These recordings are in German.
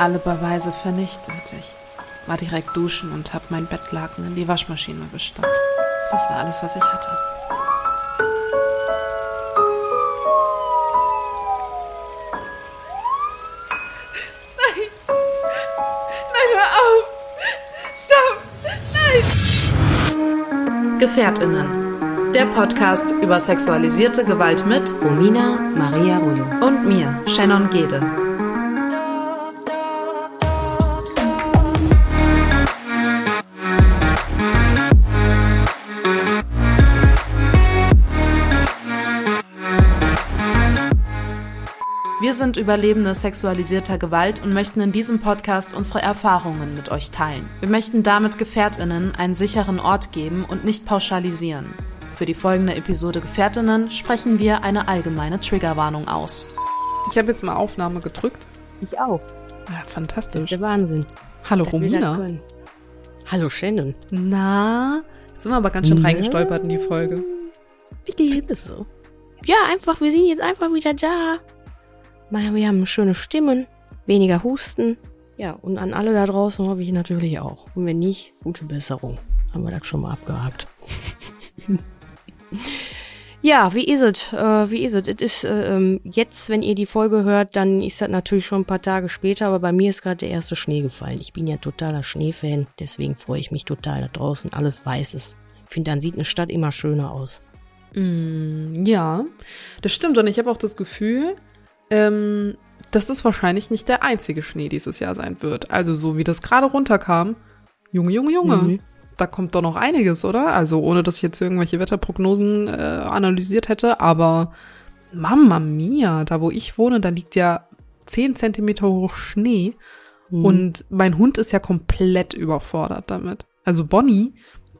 alle Beweise vernichtet. Ich war direkt duschen und habe mein Bettlaken in die Waschmaschine gestampft. Das war alles, was ich hatte. Nein! Nein, hör auf! Stopp! Nein! Gefährtinnen. Der Podcast über sexualisierte Gewalt mit Romina Maria Rullo. und mir, Shannon Gede. Wir sind Überlebende sexualisierter Gewalt und möchten in diesem Podcast unsere Erfahrungen mit euch teilen. Wir möchten damit Gefährtinnen einen sicheren Ort geben und nicht pauschalisieren. Für die folgende Episode Gefährtinnen sprechen wir eine allgemeine Triggerwarnung aus. Ich habe jetzt mal Aufnahme gedrückt. Ich auch. Ja, Das ist fantastisch. der Wahnsinn. Hallo das Romina. Hallo Shannon. Na, jetzt sind wir aber ganz schön reingestolpert in die Folge. Wie geht's? Findest du? Ja, einfach, wir sind jetzt einfach wieder da. Wir haben schöne Stimmen, weniger Husten. Ja, und an alle da draußen hoffe ich natürlich auch. Und wenn nicht, gute Besserung. Haben wir das schon mal abgehakt. ja, wie ist es? Äh, wie ist es? Es ist äh, ähm, jetzt, wenn ihr die Folge hört, dann ist das natürlich schon ein paar Tage später, aber bei mir ist gerade der erste Schnee gefallen. Ich bin ja totaler Schneefan, deswegen freue ich mich total da draußen. Alles weiß ist. Ich finde, dann sieht eine Stadt immer schöner aus. Mm, ja, das stimmt. Und ich habe auch das Gefühl, ähm, dass es wahrscheinlich nicht der einzige Schnee dieses Jahr sein wird. Also so wie das gerade runterkam. Junge, Junge, Junge. Mhm. Da kommt doch noch einiges, oder? Also ohne, dass ich jetzt irgendwelche Wetterprognosen äh, analysiert hätte. Aber Mamma mia, da wo ich wohne, da liegt ja 10 Zentimeter hoch Schnee. Mhm. Und mein Hund ist ja komplett überfordert damit. Also Bonnie,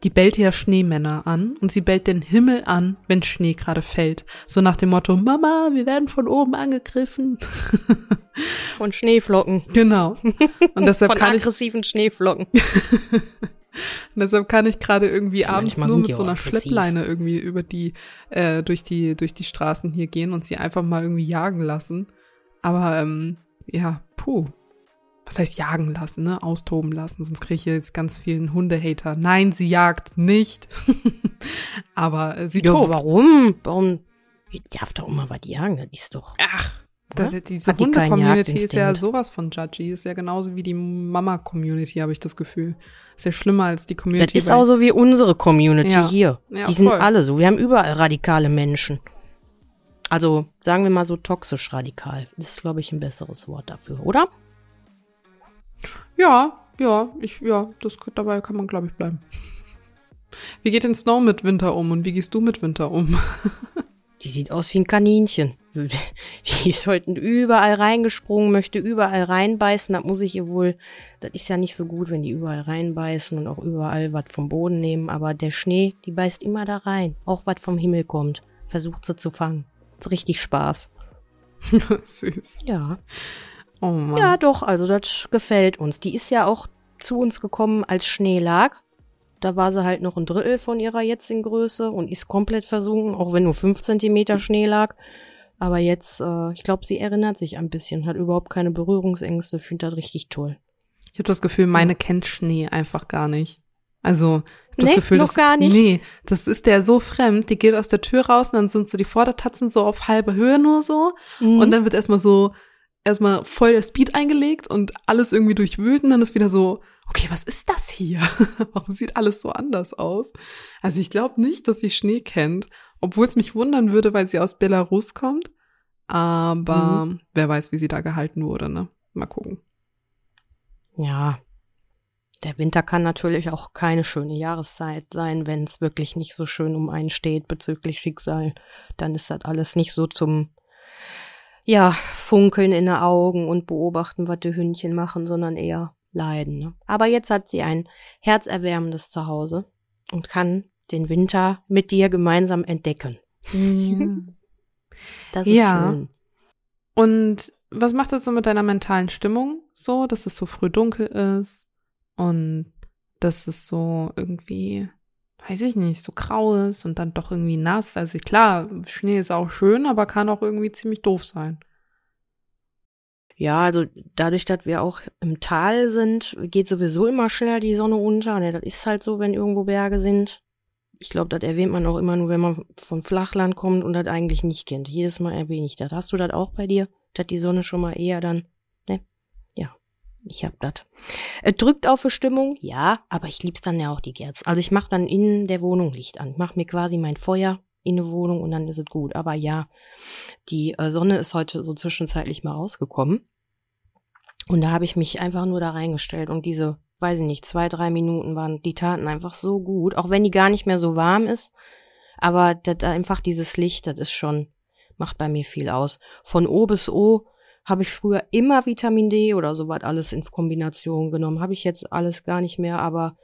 die bellt ja Schneemänner an und sie bellt den Himmel an, wenn Schnee gerade fällt. So nach dem Motto, Mama, wir werden von oben angegriffen. Von Schneeflocken. genau. Und deshalb Von kann ich, aggressiven Schneeflocken. und deshalb kann ich gerade irgendwie Ja, abends manchmal nur mit so einer aggressiv. Schleppleine irgendwie über die, äh, durch die, durch die Straßen hier gehen und sie einfach mal irgendwie jagen lassen. Aber, ähm, ja, puh. Was heißt jagen lassen, ne? Austoben lassen, sonst kriege ich jetzt ganz vielen Hundehater. Nein, sie jagt nicht. Aber äh, sie Ja, tobt. warum? Warum? Die darf doch immer was jagen, das ist doch. Ach, das, diese die Hunde-Community ist ja sowas von judgy. Ist ja genauso wie die Mama-Community, habe ich das Gefühl. Ist ja schlimmer als die Community. Das ist auch so wie unsere Community Ja. hier. Ja, Die sind voll. alle so. Wir haben überall radikale Menschen. Also, sagen wir mal so toxisch radikal. Das ist, glaube ich, ein besseres Wort dafür, oder? Ja, ja, ich, ja, das, dabei kann man, glaube ich, bleiben. Wie geht denn Snow mit Winter um und wie gehst du mit Winter um? Die sieht aus wie ein Kaninchen. Die ist heute überall reingesprungen, möchte überall reinbeißen. Das muss ich ihr wohl. Das ist ja nicht so gut, wenn die überall reinbeißen und auch überall was vom Boden nehmen. Aber der Schnee, die beißt immer da rein. Auch was vom Himmel kommt. Versucht sie zu fangen. Ist richtig Spaß. Süß. Ja. Oh Mann. Ja, doch. Also das gefällt uns. Die ist ja auch zu uns gekommen, als Schnee lag. Da war sie halt noch ein Drittel von ihrer jetzigen Größe und ist komplett versunken, auch wenn nur fünf Zentimeter Schnee lag. Aber jetzt, äh, ich glaube, sie erinnert sich ein bisschen, hat überhaupt keine Berührungsängste, findet das richtig toll. Ich habe das Gefühl, meine kennt Schnee einfach gar nicht. Also, ich hab das Nee, Gefühl, noch das, gar nicht? Nee, das ist der so fremd, die geht aus der Tür raus und dann sind so die Vordertatzen so auf halbe Höhe nur so Mhm. und dann wird erstmal so erstmal voll der Speed eingelegt und alles irgendwie durchwühlt und dann ist wieder so, okay, was ist das hier? Warum sieht alles so anders aus? Also ich glaube nicht, dass sie Schnee kennt, obwohl es mich wundern würde, weil sie aus Belarus kommt. Aber Mhm. wer weiß, wie sie da gehalten wurde, ne? Mal gucken. Ja. Der Winter kann natürlich auch keine schöne Jahreszeit sein, wenn es wirklich nicht so schön um einen steht bezüglich Schicksal. Dann ist das alles nicht so zum, ja, Funkeln in den Augen und beobachten, was die Hündchen machen, sondern eher leiden. Ne? Aber jetzt hat sie ein herzerwärmendes Zuhause und kann den Winter mit dir gemeinsam entdecken. Ja. Das ist Ja. schön. Und was macht das so mit deiner mentalen Stimmung? So, dass es so früh dunkel ist und dass es so irgendwie, weiß ich nicht, so grau ist und dann doch irgendwie nass. Also klar, Schnee ist auch schön, aber kann auch irgendwie ziemlich doof sein. Ja, also dadurch, dass wir auch im Tal sind, geht sowieso immer schneller die Sonne unter. Ne, das ist halt so, wenn irgendwo Berge sind. Ich glaube, das erwähnt man auch immer nur, wenn man vom Flachland kommt und das eigentlich nicht kennt. Jedes Mal erwähne ich das. Hast du das auch bei dir? Dass die Sonne schon mal eher dann, ich hab das. Es drückt auf die Stimmung, ja, aber ich lieb's dann ja auch die Kerzen. Also ich mache dann in der Wohnung Licht an. Mach mir quasi mein Feuer in eine Wohnung und dann ist es gut. Aber ja, die äh, Sonne ist heute so zwischenzeitlich mal rausgekommen. Und da habe ich mich einfach nur da reingestellt und diese, weiß ich nicht, zwei, drei Minuten waren, die taten einfach so gut, auch wenn die gar nicht mehr so warm ist. Aber das, einfach dieses Licht, das ist schon, macht bei mir viel aus. Von O bis O habe ich früher immer Vitamin D oder sowas alles in Kombination genommen. Habe ich jetzt alles gar nicht mehr, aber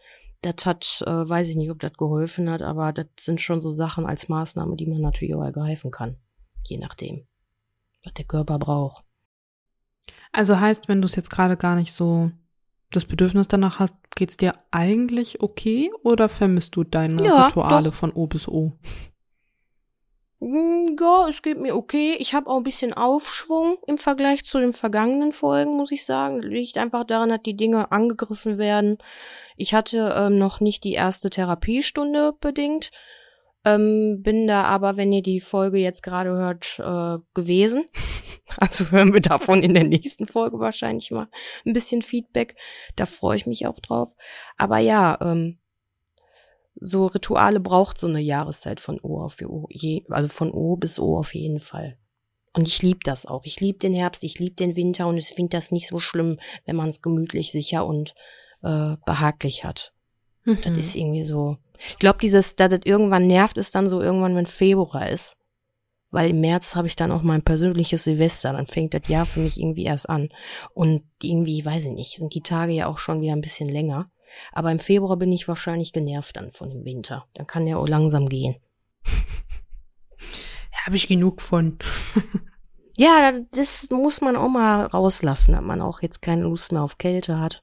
das hat, äh, weiß ich nicht, ob das geholfen hat, aber das sind schon so Sachen als Maßnahme, die man natürlich auch ergreifen kann. Je nachdem, was der Körper braucht. Also heißt, wenn du es jetzt gerade gar nicht so das Bedürfnis danach hast, geht's dir eigentlich okay oder vermisst du deine Ja, Rituale doch. von O bis O? Mm, Ja, es geht mir okay. Ich habe auch ein bisschen Aufschwung im Vergleich zu den vergangenen Folgen, muss ich sagen. Liegt einfach daran, dass die Dinge angegriffen werden. Ich hatte ähm, noch nicht die erste Therapiestunde bedingt. Ähm, bin da aber, wenn ihr die Folge jetzt gerade hört, äh, gewesen. Also hören wir davon in der nächsten Folge wahrscheinlich mal ein bisschen Feedback. Da freue ich mich auch drauf. Aber ja, ähm, so Rituale braucht so eine Jahreszeit von O auf O, je, also von O bis O auf jeden Fall. Und ich liebe das auch. Ich liebe den Herbst, ich liebe den Winter und ich finde das nicht so schlimm, wenn man es gemütlich, sicher und äh, behaglich hat. Das Mhm. ist irgendwie so. Ich glaube, dieses, dass das irgendwann nervt, ist dann so irgendwann, wenn Februar ist. Weil im März habe ich dann auch mein persönliches Silvester. Dann fängt das Jahr für mich irgendwie erst an. Und irgendwie, weiß ich nicht, sind die Tage ja auch schon wieder ein bisschen länger. Aber im Februar bin ich wahrscheinlich genervt dann von dem Winter. Dann kann der auch langsam gehen. Ja, habe ich genug von. Ja, das muss man auch mal rauslassen, dass man auch jetzt keine Lust mehr auf Kälte hat.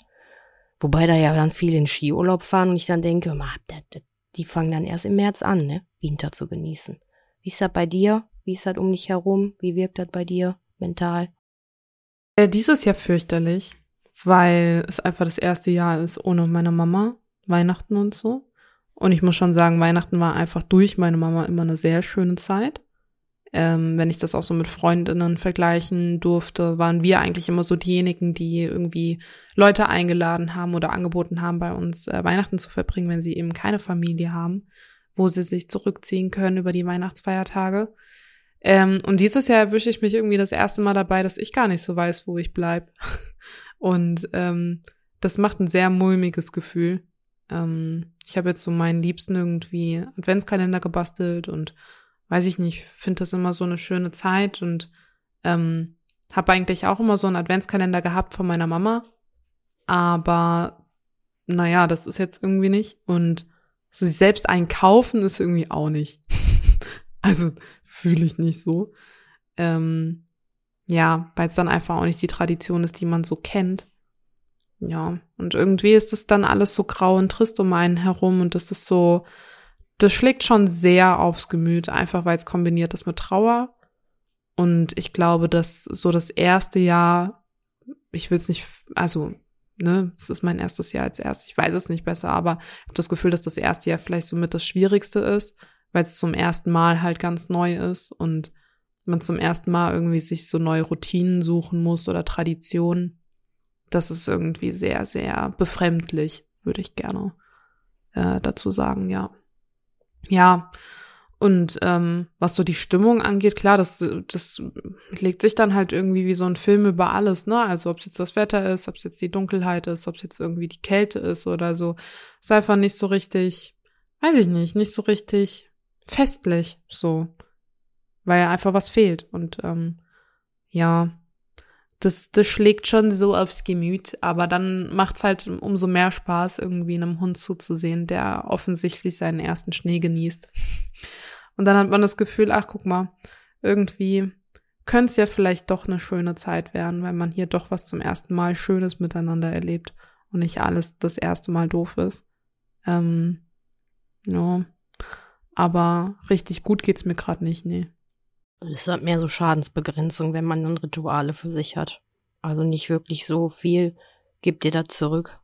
Wobei da ja dann viele in Skiurlaub fahren und ich dann denke, da- da- die fangen dann erst im März an, ne, Winter zu genießen. Wie ist das bei dir? Wie ist das um dich herum? Wie wirkt das bei dir mental? Äh, dieses Jahr fürchterlich, weil es einfach das erste Jahr ist ohne meine Mama, Weihnachten und so. Und ich muss schon sagen, Weihnachten war einfach durch meine Mama immer eine sehr schöne Zeit. Ähm, wenn ich das auch so mit Freundinnen vergleichen durfte, waren wir eigentlich immer so diejenigen, die irgendwie Leute eingeladen haben oder angeboten haben, bei uns äh, Weihnachten zu verbringen, wenn sie eben keine Familie haben, wo sie sich zurückziehen können über die Weihnachtsfeiertage. Ähm, und dieses Jahr erwische ich mich irgendwie das erste Mal dabei, dass ich gar nicht so weiß, wo ich bleib. Und ähm, das macht ein sehr mulmiges Gefühl. Ähm, ich habe jetzt so meinen Liebsten irgendwie Adventskalender gebastelt und weiß ich nicht, finde das immer so eine schöne Zeit und ähm, habe eigentlich auch immer so einen Adventskalender gehabt von meiner Mama. Aber naja, das ist jetzt irgendwie nicht. Und so sich selbst einkaufen ist irgendwie auch nicht. also fühle ich nicht so. Ähm, ja, weil es dann einfach auch nicht die Tradition ist, die man so kennt. Ja, und irgendwie ist es dann alles so grau und trist um einen herum und das ist so, das schlägt schon sehr aufs Gemüt, einfach weil es kombiniert ist mit Trauer. Und ich glaube, dass so das erste Jahr, ich will es nicht, also, ne, es ist mein erstes Jahr als erst, ich weiß es nicht besser, aber ich habe das Gefühl, dass das erste Jahr vielleicht somit das Schwierigste ist, weil es zum ersten Mal halt ganz neu ist und man zum ersten Mal irgendwie sich so neue Routinen suchen muss oder Traditionen. Das ist irgendwie sehr, sehr befremdlich, würde ich gerne äh, dazu sagen, ja. Ja, und ähm, was so die Stimmung angeht, klar, das, das legt sich dann halt irgendwie wie so ein Film über alles, ne? Also ob es jetzt das Wetter ist, ob es jetzt die Dunkelheit ist, ob es jetzt irgendwie die Kälte ist oder so. Ist einfach nicht so richtig, weiß ich nicht, nicht so richtig festlich, so. Weil einfach was fehlt. Und ähm, ja, das, das schlägt schon so aufs Gemüt, aber dann macht's halt umso mehr Spaß, irgendwie einem Hund zuzusehen, der offensichtlich seinen ersten Schnee genießt. Und dann hat man das Gefühl, ach, guck mal, irgendwie könnte es ja vielleicht doch eine schöne Zeit werden, weil man hier doch was zum ersten Mal Schönes miteinander erlebt und nicht alles das erste Mal doof ist. Ähm, ja. Aber richtig gut geht's mir gerade nicht, nee. Es hat mehr so Schadensbegrenzung, wenn man dann Rituale für sich hat. Also nicht wirklich so viel gibt dir das zurück.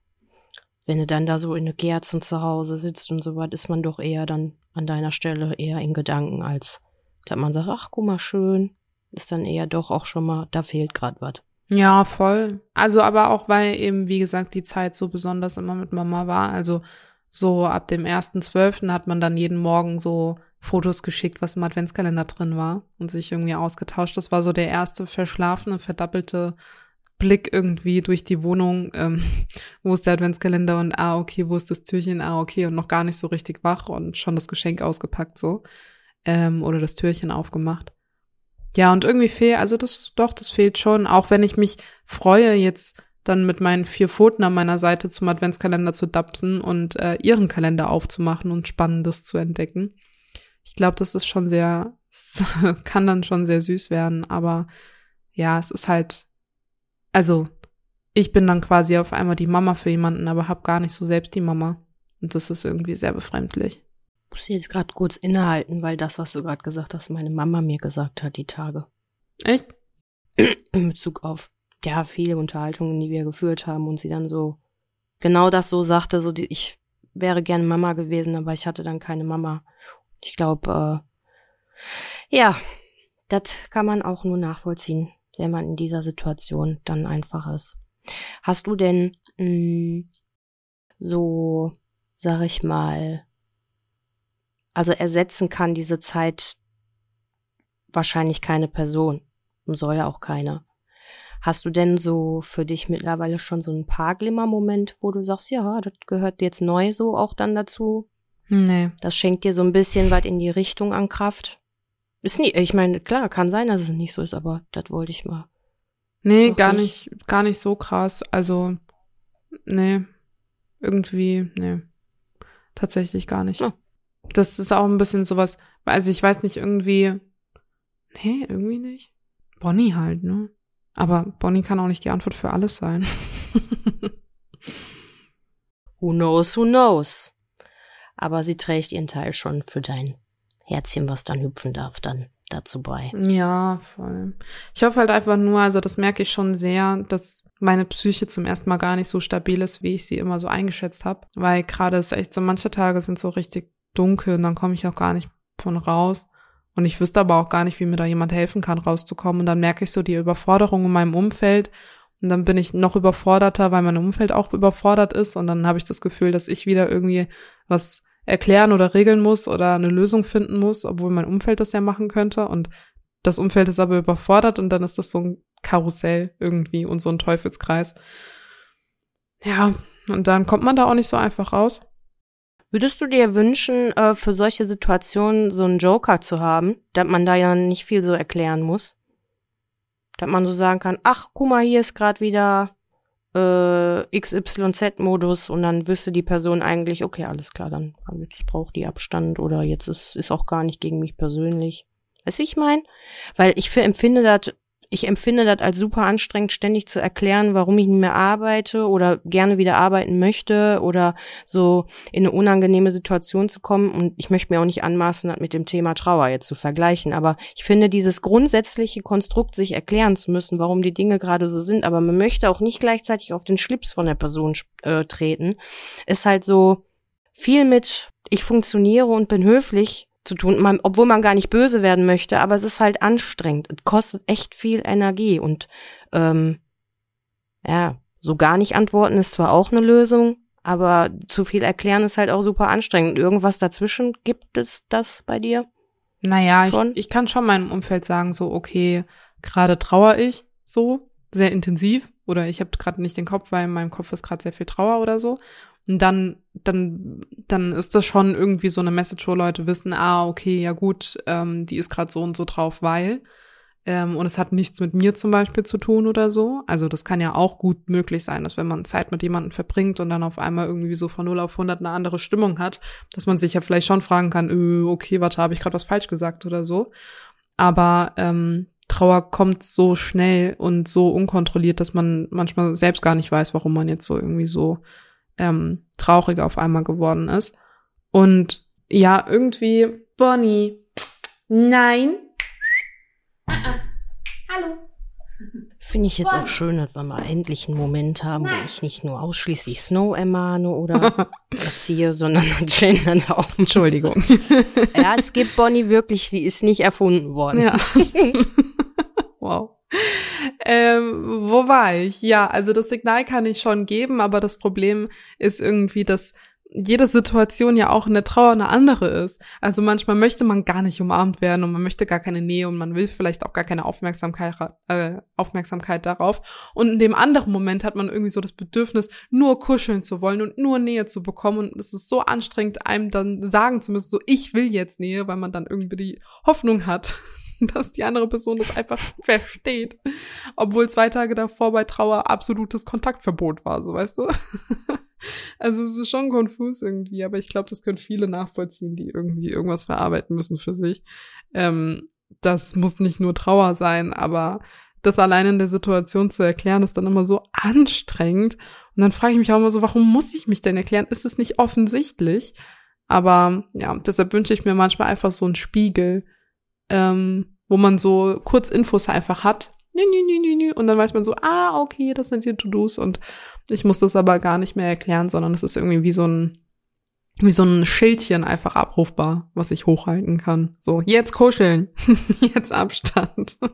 Wenn du dann da so in den Kerzen zu Hause sitzt und so was, ist man doch eher dann an deiner Stelle eher in Gedanken, als dass man sagt, ach, guck mal, schön. Ist dann eher doch auch schon mal, da fehlt gerade was. Ja, voll. Also aber auch, weil eben, wie gesagt, die Zeit so besonders immer mit Mama war. Also so ab dem ersten Zwölften hat man dann jeden Morgen so Fotos geschickt, was im Adventskalender drin war und sich irgendwie ausgetauscht. Das war so der erste verschlafene, verdoppelte Blick irgendwie durch die Wohnung, ähm, wo ist der Adventskalender und ah, okay, wo ist das Türchen, ah, okay, und noch gar nicht so richtig wach und schon das Geschenk ausgepackt so. Ähm, oder das Türchen aufgemacht. Ja, und irgendwie fehlt, also das, doch, das fehlt schon, auch wenn ich mich freue, jetzt dann mit meinen vier Pfoten an meiner Seite zum Adventskalender zu dapsen und äh, ihren Kalender aufzumachen und Spannendes zu entdecken. Ich glaube, das ist schon sehr, kann dann schon sehr süß werden, aber ja, es ist halt, also ich bin dann quasi auf einmal die Mama für jemanden, aber hab gar nicht so selbst die Mama. Und das ist irgendwie sehr befremdlich. Ich muss jetzt gerade kurz innehalten, weil das, was du gerade gesagt hast, meine Mama mir gesagt hat, die Tage. Echt? In Bezug auf, ja, viele Unterhaltungen, die wir geführt haben und sie dann so genau das so sagte, so die, ich wäre gerne Mama gewesen, aber ich hatte dann keine Mama. Ich glaube, äh, ja, das kann man auch nur nachvollziehen, wenn man in dieser Situation dann einfach ist. Hast du denn mh, mm, so, sag ich mal, also ersetzen kann diese Zeit wahrscheinlich keine Person und soll ja auch keine. Hast du denn so für dich mittlerweile schon so ein paar Glimmermoment, wo du sagst, ja, das gehört jetzt neu so auch dann dazu? Nee. Das schenkt dir so ein bisschen was in die Richtung an Kraft. Ist nie, ich meine, klar, kann sein, dass es nicht so ist, aber das wollte ich mal. Nee, gar nicht. nicht, gar nicht so krass. Also, nee. Irgendwie, nee. Tatsächlich gar nicht. Oh. Das ist auch ein bisschen sowas, also ich weiß nicht, irgendwie, nee, irgendwie nicht. Bonnie halt, ne? Aber Bonnie kann auch nicht die Antwort für alles sein. who knows, who knows aber sie trägt ihren Teil schon für dein Herzchen, was dann hüpfen darf, dann dazu bei. Ja, voll. Ich hoffe halt einfach nur, also das merke ich schon sehr, dass meine Psyche zum ersten Mal gar nicht so stabil ist, wie ich sie immer so eingeschätzt habe. Weil gerade ist echt so, manche Tage sind so richtig dunkel und dann komme ich auch gar nicht von raus. Und ich wüsste aber auch gar nicht, wie mir da jemand helfen kann, rauszukommen. Und dann merke ich so die Überforderung in meinem Umfeld. Und dann bin ich noch überforderter, weil mein Umfeld auch überfordert ist. Und dann habe ich das Gefühl, dass ich wieder irgendwie was erklären oder regeln muss oder eine Lösung finden muss, obwohl mein Umfeld das ja machen könnte. Und das Umfeld ist aber überfordert und dann ist das so ein Karussell irgendwie und so ein Teufelskreis. Ja, und dann kommt man da auch nicht so einfach raus. Würdest du dir wünschen, äh, für solche Situationen so einen Joker zu haben, dass man da ja nicht viel so erklären muss? Dass man so sagen kann, ach, guck mal, hier ist gerade wieder äh, XYZ-Modus und dann wüsste die Person eigentlich, okay, alles klar, dann jetzt braucht die Abstand oder jetzt ist, ist auch gar nicht gegen mich persönlich. Weißt du, wie ich meine? Weil ich für empfinde das ich empfinde das als super anstrengend, ständig zu erklären, warum ich nicht mehr arbeite oder gerne wieder arbeiten möchte oder so in eine unangenehme Situation zu kommen. Und ich möchte mir auch nicht anmaßen, das mit dem Thema Trauer jetzt zu vergleichen. Aber ich finde dieses grundsätzliche Konstrukt, sich erklären zu müssen, warum die Dinge gerade so sind, aber man möchte auch nicht gleichzeitig auf den Schlips von der Person äh, treten, ist halt so viel mit, ich funktioniere und bin höflich zu tun, man, obwohl man gar nicht böse werden möchte, aber es ist halt anstrengend. Es kostet echt viel Energie und ähm, ja, so gar nicht antworten ist zwar auch eine Lösung, aber zu viel erklären ist halt auch super anstrengend. Irgendwas dazwischen gibt es das bei dir? Naja, ich, ich kann schon meinem Umfeld sagen, so, okay, gerade trauer ich so, sehr intensiv, oder ich habe gerade nicht den Kopf, weil in meinem Kopf ist gerade sehr viel Trauer oder so. Und dann, dann, dann ist das schon irgendwie so eine Message, wo Leute wissen, ah, okay, ja gut, ähm, die ist gerade so und so drauf, weil. ähm, und es hat nichts mit mir zum Beispiel zu tun oder so. Also das kann ja auch gut möglich sein, dass wenn man Zeit mit jemandem verbringt und dann auf einmal irgendwie so von 0 auf 100 eine andere Stimmung hat, dass man sich ja vielleicht schon fragen kann, öh, okay, warte, habe ich gerade was falsch gesagt oder so. Aber ähm, Trauer kommt so schnell und so unkontrolliert, dass man manchmal selbst gar nicht weiß, warum man jetzt so irgendwie so ähm, traurig auf einmal geworden ist. Und ja, irgendwie, Bonnie, nein. Hallo. Finde ich jetzt auch schön, dass wir mal endlich einen Moment haben, wo ich nicht nur ausschließlich Snow ermahne oder erziehe, sondern gendern auch. Entschuldigung. Ja, es gibt Bonnie wirklich, die ist nicht erfunden worden. Ja. wow. Ähm, wo war ich? Ja, also das Signal kann ich schon geben, aber das Problem ist irgendwie, dass jede Situation ja auch in der Trauer eine andere ist. Also manchmal möchte man gar nicht umarmt werden und man möchte gar keine Nähe und man will vielleicht auch gar keine Aufmerksamkeit, äh, Aufmerksamkeit darauf. Und in dem anderen Moment hat man irgendwie so das Bedürfnis, nur kuscheln zu wollen und nur Nähe zu bekommen. Und es ist so anstrengend, einem dann sagen zu müssen, so ich will jetzt Nähe, weil man dann irgendwie die Hoffnung hat, dass die andere Person das einfach versteht. Obwohl zwei Tage davor bei Trauer absolutes Kontaktverbot war, so weißt du. Also es ist schon konfus irgendwie, aber ich glaube, das können viele nachvollziehen, die irgendwie irgendwas verarbeiten müssen für sich. Ähm, das muss nicht nur Trauer sein, aber das allein in der Situation zu erklären, ist dann immer so anstrengend. Und dann frage ich mich auch immer so, warum muss ich mich denn erklären? Ist es nicht offensichtlich? Aber ja, deshalb wünsche ich mir manchmal einfach so einen Spiegel, ähm, wo man so kurz Infos einfach hat. Und dann weiß man so, ah, okay, das sind die To-Dos und ich muss das aber gar nicht mehr erklären, sondern es ist irgendwie wie so ein, wie so ein Schildchen einfach abrufbar, was ich hochhalten kann. So, jetzt kuscheln, jetzt Abstand.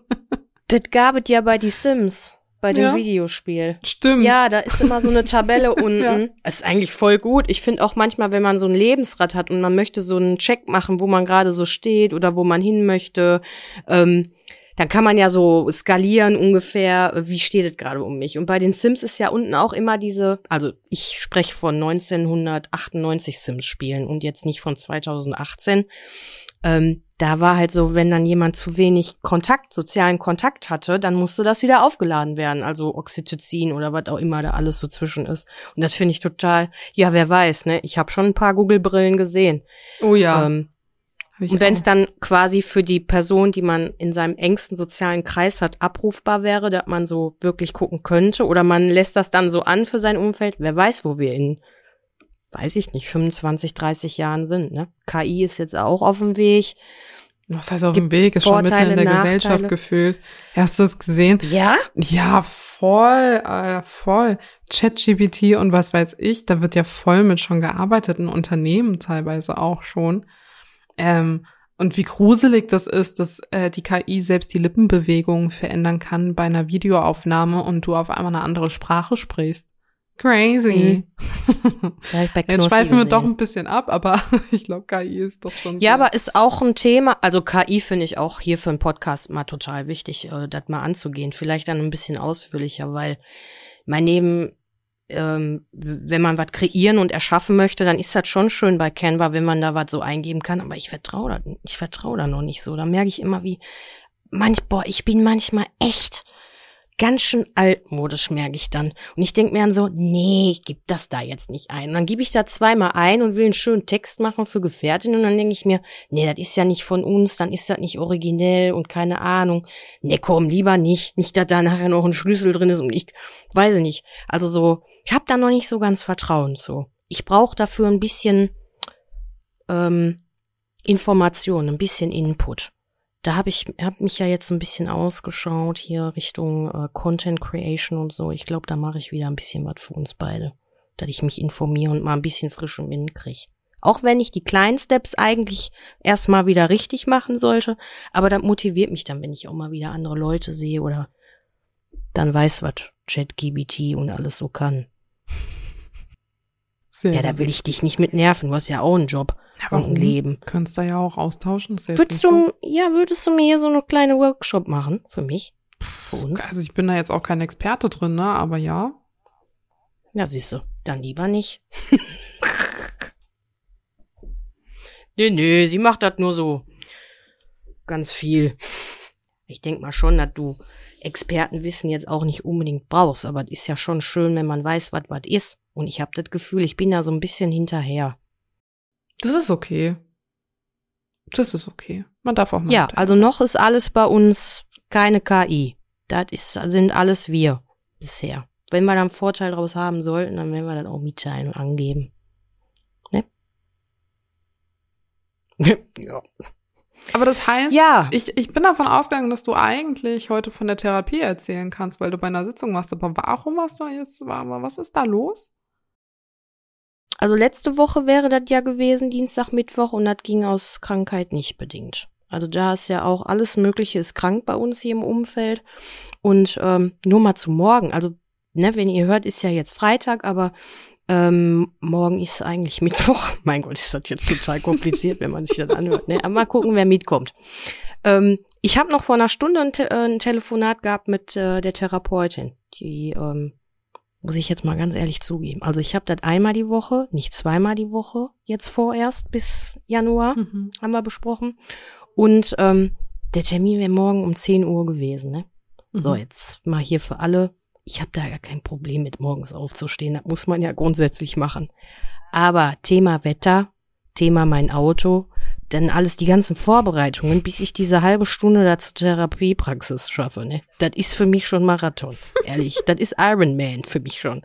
Das gab es ja bei die Sims, bei dem Ja. Videospiel. Stimmt. Ja, da ist immer so eine Tabelle unten. Ja. Ist eigentlich voll gut. Ich finde auch manchmal, wenn man so ein Lebensrad hat und man möchte so einen Check machen, wo man gerade so steht oder wo man hin möchte, ähm, dann kann man ja so skalieren ungefähr, äh, wie steht es gerade um mich. Und bei den Sims ist ja unten auch immer diese, also ich spreche von 1998 Sims-Spielen und jetzt nicht von 2018. Ähm, da war halt so, wenn dann jemand zu wenig Kontakt, sozialen Kontakt hatte, dann musste das wieder aufgeladen werden. Also Oxytocin oder was auch immer da alles so zwischen ist. Und das finde ich total, ja, wer weiß, ne? Ich habe schon ein paar Google-Brillen gesehen. Oh ja. Ähm, und wenn es dann quasi für die Person, die man in seinem engsten sozialen Kreis hat, abrufbar wäre, dass man so wirklich gucken könnte, oder man lässt das dann so an für sein Umfeld, wer weiß, wo wir in, weiß ich nicht, 25, 30 Jahren sind. Ne? KI ist jetzt auch auf dem Weg. Was heißt auf dem Weg? Ist schon mitten Vorteile, in der Nachteile? Gesellschaft gefühlt. Hast du es gesehen? Ja? Ja, voll, Alter, voll. ChatGPT und was weiß ich, da wird ja voll mit schon gearbeitet, in Unternehmen teilweise auch schon. Ähm, und wie gruselig das ist, dass äh, die KI selbst die Lippenbewegungen verändern kann bei einer Videoaufnahme und du auf einmal eine andere Sprache sprichst. Crazy. Bei Jetzt schweifen wir doch ein bisschen ab, aber ich glaube, KI ist doch schon. Ja, sehr- aber ist auch ein Thema, also KI finde ich auch hier für einen Podcast mal total wichtig, äh, das mal anzugehen. Vielleicht dann ein bisschen ausführlicher, weil mein Leben, ähm, wenn man was kreieren und erschaffen möchte, dann ist das schon schön bei Canva, wenn man da was so eingeben kann. Aber ich vertraue da, ich vertraue da noch nicht so. Da merke ich immer, wie manch, boah, ich bin manchmal echt ganz schön altmodisch, merke ich dann. Und ich denke mir dann so, nee, ich gebe das da jetzt nicht ein. Und dann gebe ich da zweimal ein und will einen schönen Text machen für Gefährtin und dann denke ich mir, nee, das ist ja nicht von uns, dann ist das nicht originell und keine Ahnung. Nee, komm, lieber nicht. Nicht, dass da nachher noch ein Schlüssel drin ist und ich weiß nicht. Also so, ich habe da noch nicht so ganz Vertrauen zu. Ich brauche dafür ein bisschen ähm, Information, ein bisschen Input da habe ich hab mich ja jetzt ein bisschen ausgeschaut hier Richtung äh, Content Creation und so. Ich glaube, da mache ich wieder ein bisschen was für uns beide, dass ich mich informiere und mal ein bisschen frischen Wind krieg. Auch wenn ich die kleinen Steps eigentlich erstmal wieder richtig machen sollte, aber das motiviert mich dann, wenn ich auch mal wieder andere Leute sehe oder dann weiß, was ChatGBT und alles so kann. Sehr Ja, da will ich dich nicht mit nerven. Du hast ja auch einen Job Ja, und ein Leben. Könntest da ja auch austauschen. Würdest du, ja, würdest du mir hier so eine kleine Workshop machen für mich? Für uns? Also ich bin da jetzt auch kein Experte drin, ne? Aber ja. Ja, siehst du, dann lieber nicht. nee, nee, sie macht das nur so ganz viel. Ich denk mal schon, dass du Expertenwissen jetzt auch nicht unbedingt brauchst, aber es ist ja schon schön, wenn man weiß, was was ist. Und ich habe das Gefühl, ich bin da so ein bisschen hinterher. Das ist okay. Das ist okay. Man darf auch mal. Ja, also noch ist alles bei uns keine KI. Das ist, sind alles wir bisher. Wenn wir da einen Vorteil draus haben sollten, dann werden wir das auch mitteilen und angeben. Ne? ja. Aber das heißt, Ja. ich, ich bin davon ausgegangen, dass du eigentlich heute von der Therapie erzählen kannst, weil du bei einer Sitzung warst. Aber warum warst du jetzt, was ist da los? Also letzte Woche wäre das ja gewesen, Dienstag, Mittwoch, und das ging aus Krankheit nicht bedingt. Also da ist ja auch alles Mögliche ist krank bei uns hier im Umfeld. Und ähm, nur mal zu morgen. Also, ne, wenn ihr hört, ist ja jetzt Freitag, aber ähm, morgen ist eigentlich Mittwoch. Mein Gott, ist das jetzt total kompliziert, wenn man sich das anhört. Ne? Aber mal gucken, wer mitkommt. Ähm, ich habe noch vor einer Stunde ein, Te äh, ein Telefonat gehabt mit äh, der Therapeutin, die ähm, muss ich jetzt mal ganz ehrlich zugeben. Also ich habe das einmal die Woche, nicht zweimal die Woche, jetzt vorerst bis Januar, Mhm. haben wir besprochen. Und ähm, der Termin wäre morgen um 10 Uhr gewesen, ne? So, Mhm. jetzt mal hier für alle. Ich habe da ja kein Problem mit morgens aufzustehen. Das muss man ja grundsätzlich machen. Aber Thema Wetter, Thema mein Auto, dann alles die ganzen Vorbereitungen, bis ich diese halbe Stunde da zur Therapiepraxis schaffe, ne? Das ist für mich schon Marathon. Ehrlich, das ist Ironman für mich schon.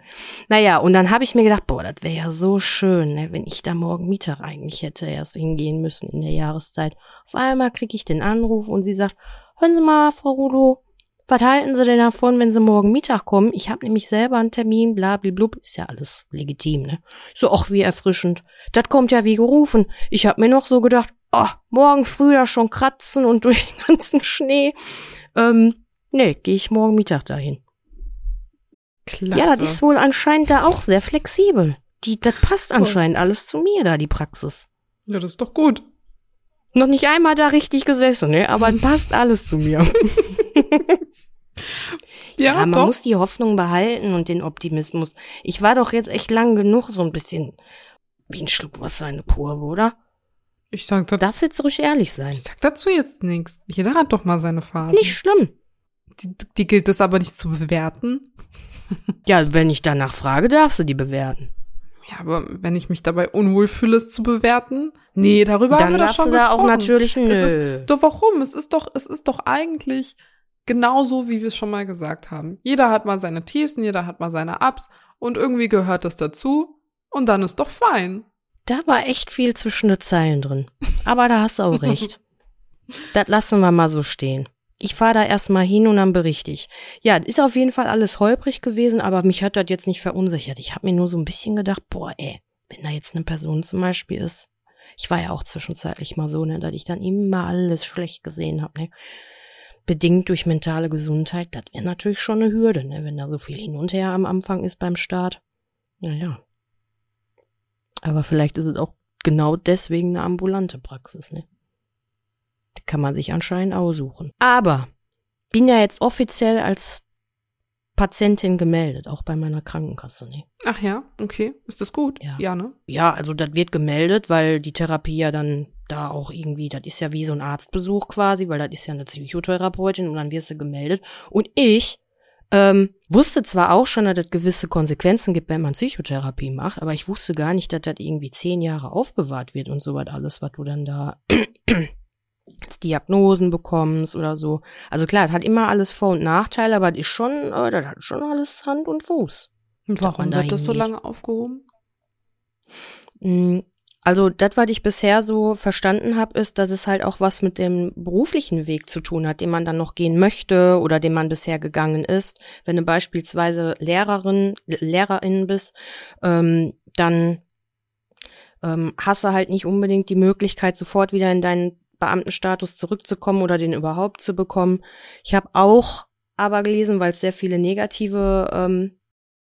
Naja, und dann habe ich mir gedacht, boah, das wäre ja so schön, ne, wenn ich da morgen Mittag eigentlich hätte erst hingehen müssen in der Jahreszeit. Auf einmal kriege ich den Anruf und sie sagt, hören Sie mal, Frau Rulo, was halten Sie denn davon, wenn Sie morgen Mittag kommen? Ich habe nämlich selber einen Termin, blablablub, ist ja alles legitim, ne? So, ach, wie erfrischend. Das kommt ja wie gerufen. Ich habe mir noch so gedacht, oh, morgen früh da schon kratzen und durch den ganzen Schnee. Ähm, nee, gehe ich morgen Mittag dahin. Klasse. Ja, das ist wohl anscheinend da auch sehr flexibel. Die, das passt anscheinend alles zu mir da, die Praxis. ja, das ist doch gut. Noch nicht einmal da richtig gesessen, ne? Aber passt alles zu mir. Ja, Ja, man doch. muss die Hoffnung behalten und den Optimismus. Ich war doch jetzt echt lang genug so ein bisschen wie ein Schluck Wasser in eine Kurve, oder? ich sag, das, Darfst jetzt ruhig ehrlich sein. ich sag dazu jetzt nichts. Jeder hat doch mal seine Phase. Nicht schlimm. Die, die gilt es aber nicht zu bewerten. Ja, wenn ich danach frage, darfst du die bewerten. Ja, aber wenn ich mich dabei unwohl fühle, es zu bewerten, nee, darüber haben Dann wir doch darfst schon du da auch natürlich, Es nö. ist, doch warum? Es ist doch, es ist doch eigentlich genauso, wie wir es schon mal gesagt haben. Jeder hat mal seine Tiefs und jeder hat mal seine Ups und irgendwie gehört das dazu und dann ist doch fein. Da war echt viel zwischen den Zeilen drin. Aber da hast du auch recht. das lassen wir mal so stehen. Ich fahre da erstmal hin und dann berichte ich. Ja, ist auf jeden Fall alles holprig gewesen, aber mich hat das jetzt nicht verunsichert. Ich habe mir nur so ein bisschen gedacht, boah, ey, wenn da jetzt eine Person zum Beispiel ist. Ich war ja auch zwischenzeitlich mal so, ne, dass ich dann immer alles schlecht gesehen habe, ne. Bedingt durch mentale Gesundheit, das wäre natürlich schon eine Hürde, ne, wenn da so viel hin und her am Anfang ist beim Start. Naja. Aber vielleicht ist es auch genau deswegen eine ambulante Praxis, ne? Die kann man sich anscheinend aussuchen. Aber bin ja jetzt offiziell als Patientin gemeldet, auch bei meiner Krankenkasse, ne? Ach ja, okay. Ist das gut? Ja. Ja, ne? Ja, also das wird gemeldet, weil die Therapie ja dann da auch irgendwie, das ist ja wie so ein Arztbesuch quasi, weil das ist ja eine Psychotherapeutin und dann wirst du gemeldet. Und ich ähm, wusste zwar auch schon, dass es gewisse Konsequenzen gibt, wenn man Psychotherapie macht, aber ich wusste gar nicht, dass das irgendwie zehn Jahre aufbewahrt wird und so was alles, was du dann da als Diagnosen bekommst oder so. Also klar, das hat immer alles Vor- und Nachteile, aber das ist schon, äh, das hat schon alles Hand und Fuß. Und warum wird das so lange aufgehoben? Also das, was ich bisher so verstanden habe, ist, dass es halt auch was mit dem beruflichen Weg zu tun hat, den man dann noch gehen möchte oder den man bisher gegangen ist. Wenn du beispielsweise Lehrerin, Lehrerin bist, ähm, dann ähm, hast du halt nicht unbedingt die Möglichkeit, sofort wieder in deinen Beamtenstatus zurückzukommen oder den überhaupt zu bekommen. Ich habe auch aber gelesen, weil es sehr viele negative ähm,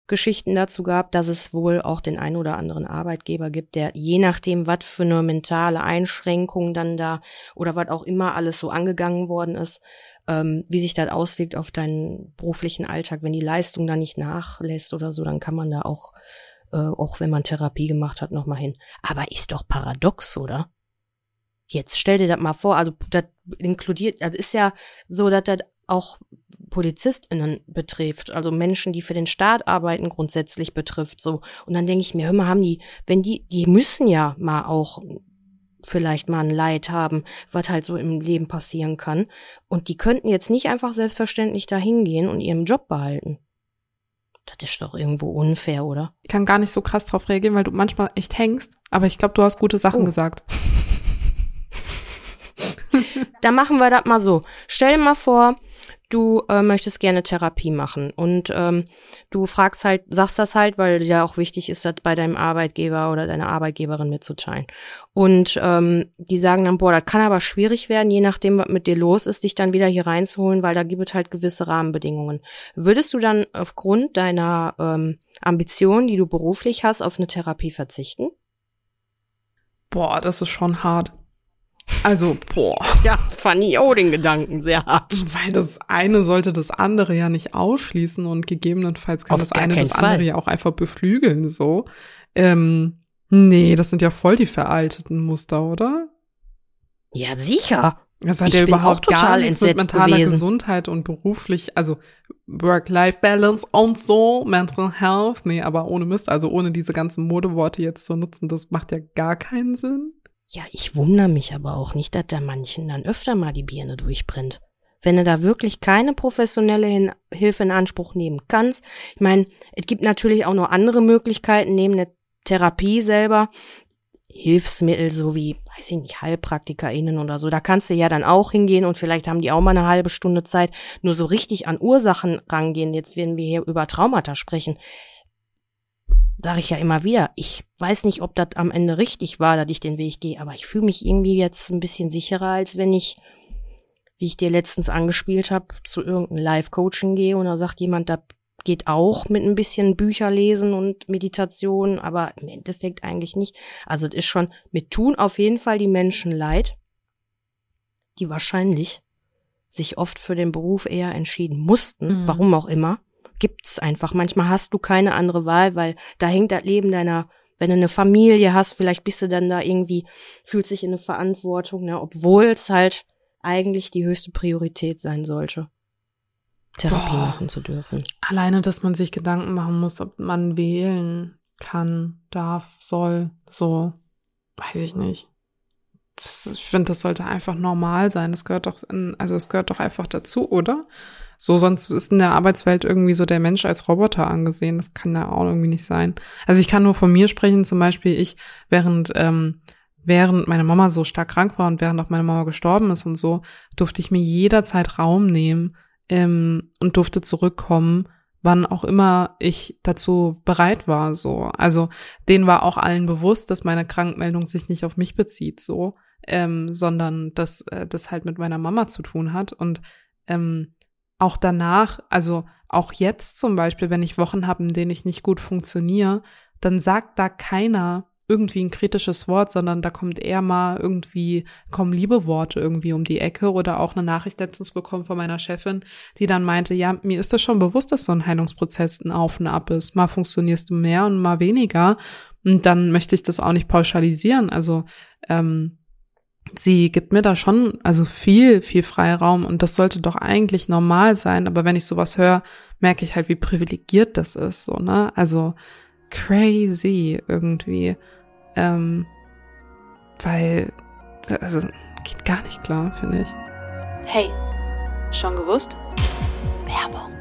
Geschichten dazu gab, dass es wohl auch den einen oder anderen Arbeitgeber gibt, der je nachdem, was für eine mentale Einschränkung dann da oder was auch immer alles so angegangen worden ist, ähm, wie sich das auswirkt auf deinen beruflichen Alltag. Wenn die Leistung da nicht nachlässt oder so, dann kann man da auch, äh, auch wenn man Therapie gemacht hat, nochmal hin. Aber ist doch paradox, oder? Jetzt stell dir das mal vor, also das inkludiert, das ist ja so, dass das auch PolizistInnen betrifft, also Menschen, die für den Staat arbeiten, grundsätzlich betrifft, so. Und dann denke ich mir, hör mal, haben die, wenn die, die müssen ja mal auch vielleicht mal ein Leid haben, was halt so im Leben passieren kann. Und die könnten jetzt nicht einfach selbstverständlich dahin gehen und ihren Job behalten. Das ist doch irgendwo unfair, oder? Ich kann gar nicht so krass drauf reagieren, weil du manchmal echt hängst. Aber ich glaube, du hast gute Sachen oh. gesagt. da machen wir das mal so. Stell dir mal vor, du äh, möchtest gerne Therapie machen und ähm, du fragst halt, sagst das halt, weil dir auch wichtig ist, das bei deinem Arbeitgeber oder deiner Arbeitgeberin mitzuteilen. Und ähm, die sagen dann, boah, das kann aber schwierig werden, je nachdem, was mit dir los ist, dich dann wieder hier reinzuholen, weil da gibt es halt gewisse Rahmenbedingungen. Würdest du dann aufgrund deiner ähm, Ambition, die du beruflich hast, auf eine Therapie verzichten? Boah, das ist schon hart. Also, boah. Ja, fand ich auch den Gedanken sehr hart. Weil das eine sollte das andere ja nicht ausschließen und gegebenenfalls kann Auf das eine das Fall. andere ja auch einfach beflügeln, so. Ähm, nee, das sind ja voll die veralteten Muster, oder? Ja, sicher. Das hat ich ja überhaupt gar nichts mit mentaler gewesen. Gesundheit und beruflich, also Work-Life-Balance und so, Mental Health, nee, aber ohne Mist, also ohne diese ganzen Modeworte jetzt zu nutzen, das macht ja gar keinen Sinn. Ja, ich wundere mich aber auch nicht, dass da manchen dann öfter mal die Birne durchbrennt. Wenn du da wirklich keine professionelle Hin Hilfe in Anspruch nehmen kannst. Ich meine, es gibt natürlich auch noch andere Möglichkeiten neben der Therapie selber. Hilfsmittel, so wie, weiß ich nicht, HeilpraktikerInnen oder so. Da kannst du ja dann auch hingehen und vielleicht haben die auch mal eine halbe Stunde Zeit. Nur so richtig an Ursachen rangehen. Jetzt werden wir hier über Traumata sprechen sage ich ja immer wieder, ich weiß nicht, ob das am Ende richtig war, dass ich den Weg gehe, aber ich fühle mich irgendwie jetzt ein bisschen sicherer, als wenn ich, wie ich dir letztens angespielt habe, zu irgendeinem Live-Coaching gehe und da sagt jemand, da geht auch mit ein bisschen Bücher lesen und Meditation, aber im Endeffekt eigentlich nicht. Also es ist schon, mit tun auf jeden Fall die Menschen leid, die wahrscheinlich sich oft für den Beruf eher entschieden mussten, mhm. warum auch immer gibt's einfach. Manchmal hast du keine andere Wahl, weil da hängt das Leben deiner, wenn du eine Familie hast, vielleicht bist du dann da irgendwie, fühlt sich in eine Verantwortung, ne, obwohl es halt eigentlich die höchste Priorität sein sollte. Therapie Boah. machen zu dürfen. Alleine, dass man sich Gedanken machen muss, ob man wählen kann, darf, soll, so, weiß ich nicht. Das, ich finde, das sollte einfach normal sein. Das gehört doch, in, also es gehört doch einfach dazu, oder? So, sonst ist in der Arbeitswelt irgendwie so der Mensch als Roboter angesehen. Das kann da auch irgendwie nicht sein. Also ich kann nur von mir sprechen, zum Beispiel ich, während, ähm, während meine Mama so stark krank war und während auch meine Mama gestorben ist und so, durfte ich mir jederzeit Raum nehmen ähm, und durfte zurückkommen, wann auch immer ich dazu bereit war. So, also denen war auch allen bewusst, dass meine Krankmeldung sich nicht auf mich bezieht, so, ähm, sondern dass äh, das halt mit meiner Mama zu tun hat und ähm, auch danach, also auch jetzt zum Beispiel, wenn ich Wochen habe, in denen ich nicht gut funktioniere, dann sagt da keiner irgendwie ein kritisches Wort, sondern da kommt eher mal irgendwie, kommen liebe Worte irgendwie um die Ecke oder auch eine Nachricht letztens bekommen von meiner Chefin, die dann meinte, ja, mir ist das schon bewusst, dass so ein Heilungsprozess ein Auf und Ab ist. Mal funktionierst du mehr und mal weniger. Und dann möchte ich das auch nicht pauschalisieren. Also ähm, sie gibt mir da schon also viel, viel Freiraum und das sollte doch eigentlich normal sein. Aber wenn ich sowas höre, merke ich halt, wie privilegiert das ist, so, ne? Also crazy irgendwie. Ähm, weil, also, geht gar nicht klar, finde ich. Hey, schon gewusst? Werbung.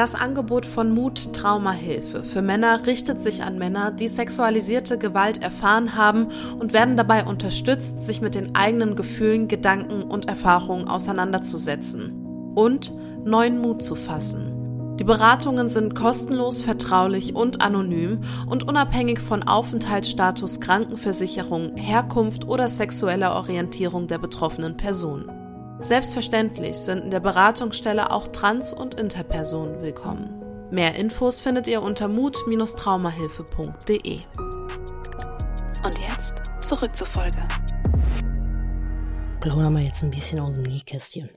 Das Angebot von Mut Traumahilfe für Männer richtet sich an Männer, die sexualisierte Gewalt erfahren haben und werden dabei unterstützt, sich mit den eigenen Gefühlen, Gedanken und Erfahrungen auseinanderzusetzen und neuen Mut zu fassen. Die Beratungen sind kostenlos, vertraulich und anonym und unabhängig von Aufenthaltsstatus, Krankenversicherung, Herkunft oder sexueller Orientierung der betroffenen Person. Selbstverständlich sind in der Beratungsstelle auch Trans- und Interpersonen willkommen. Mehr Infos findet ihr unter mut-traumahilfe.de. Und jetzt zurück zur Folge. Plaudern wir jetzt ein bisschen aus dem Nähkästchen.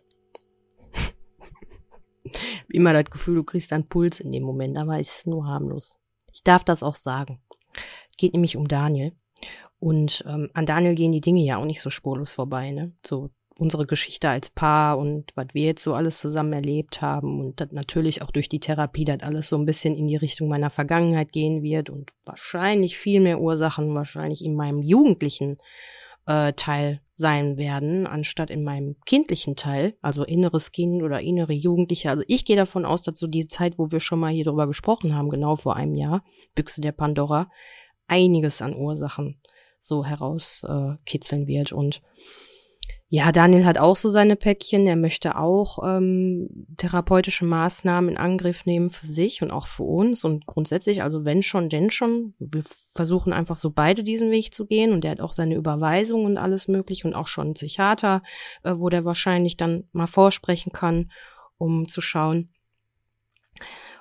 Immer das Gefühl, du kriegst einen Puls in dem Moment, aber es ist nur harmlos. Ich darf das auch sagen. Geht nämlich um Daniel. Und ähm, an Daniel gehen die Dinge ja auch nicht so spurlos vorbei, ne? So unsere Geschichte als Paar und was wir jetzt so alles zusammen erlebt haben und das natürlich auch durch die Therapie das alles so ein bisschen in die Richtung meiner Vergangenheit gehen wird und wahrscheinlich viel mehr Ursachen wahrscheinlich in meinem jugendlichen äh, Teil sein werden, anstatt in meinem kindlichen Teil, also inneres Kind oder innere Jugendliche. Also ich gehe davon aus, dass so die Zeit, wo wir schon mal hier drüber gesprochen haben, genau vor einem Jahr, Büchse der Pandora, einiges an Ursachen so herauskitzeln äh, wird und ja, Daniel hat auch so seine Päckchen. Er möchte auch ähm, therapeutische Maßnahmen in Angriff nehmen für sich und auch für uns. Und grundsätzlich, also wenn schon, denn schon. Wir versuchen einfach so beide diesen Weg zu gehen. Und er hat auch seine Überweisung und alles möglich und auch schon einen Psychiater, äh, wo der wahrscheinlich dann mal vorsprechen kann, um zu schauen.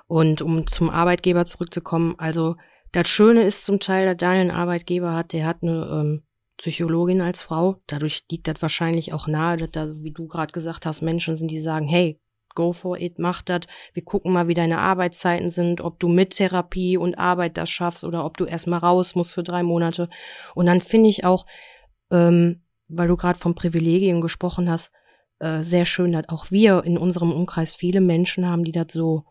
Und um zum Arbeitgeber zurückzukommen, also das Schöne ist zum Teil, dass Daniel einen Arbeitgeber hat, der hat eine ähm, Psychologin als Frau. Dadurch liegt das wahrscheinlich auch nahe, dass da, wie du gerade gesagt hast, Menschen sind, die sagen, hey, go for it, mach das. Wir gucken mal, wie deine Arbeitszeiten sind, ob du mit Therapie und Arbeit das schaffst oder ob du erstmal raus musst für drei Monate. Und dann finde ich auch, ähm, weil du gerade von Privilegien gesprochen hast, äh, sehr schön, dass auch wir in unserem Umkreis viele Menschen haben, die das so,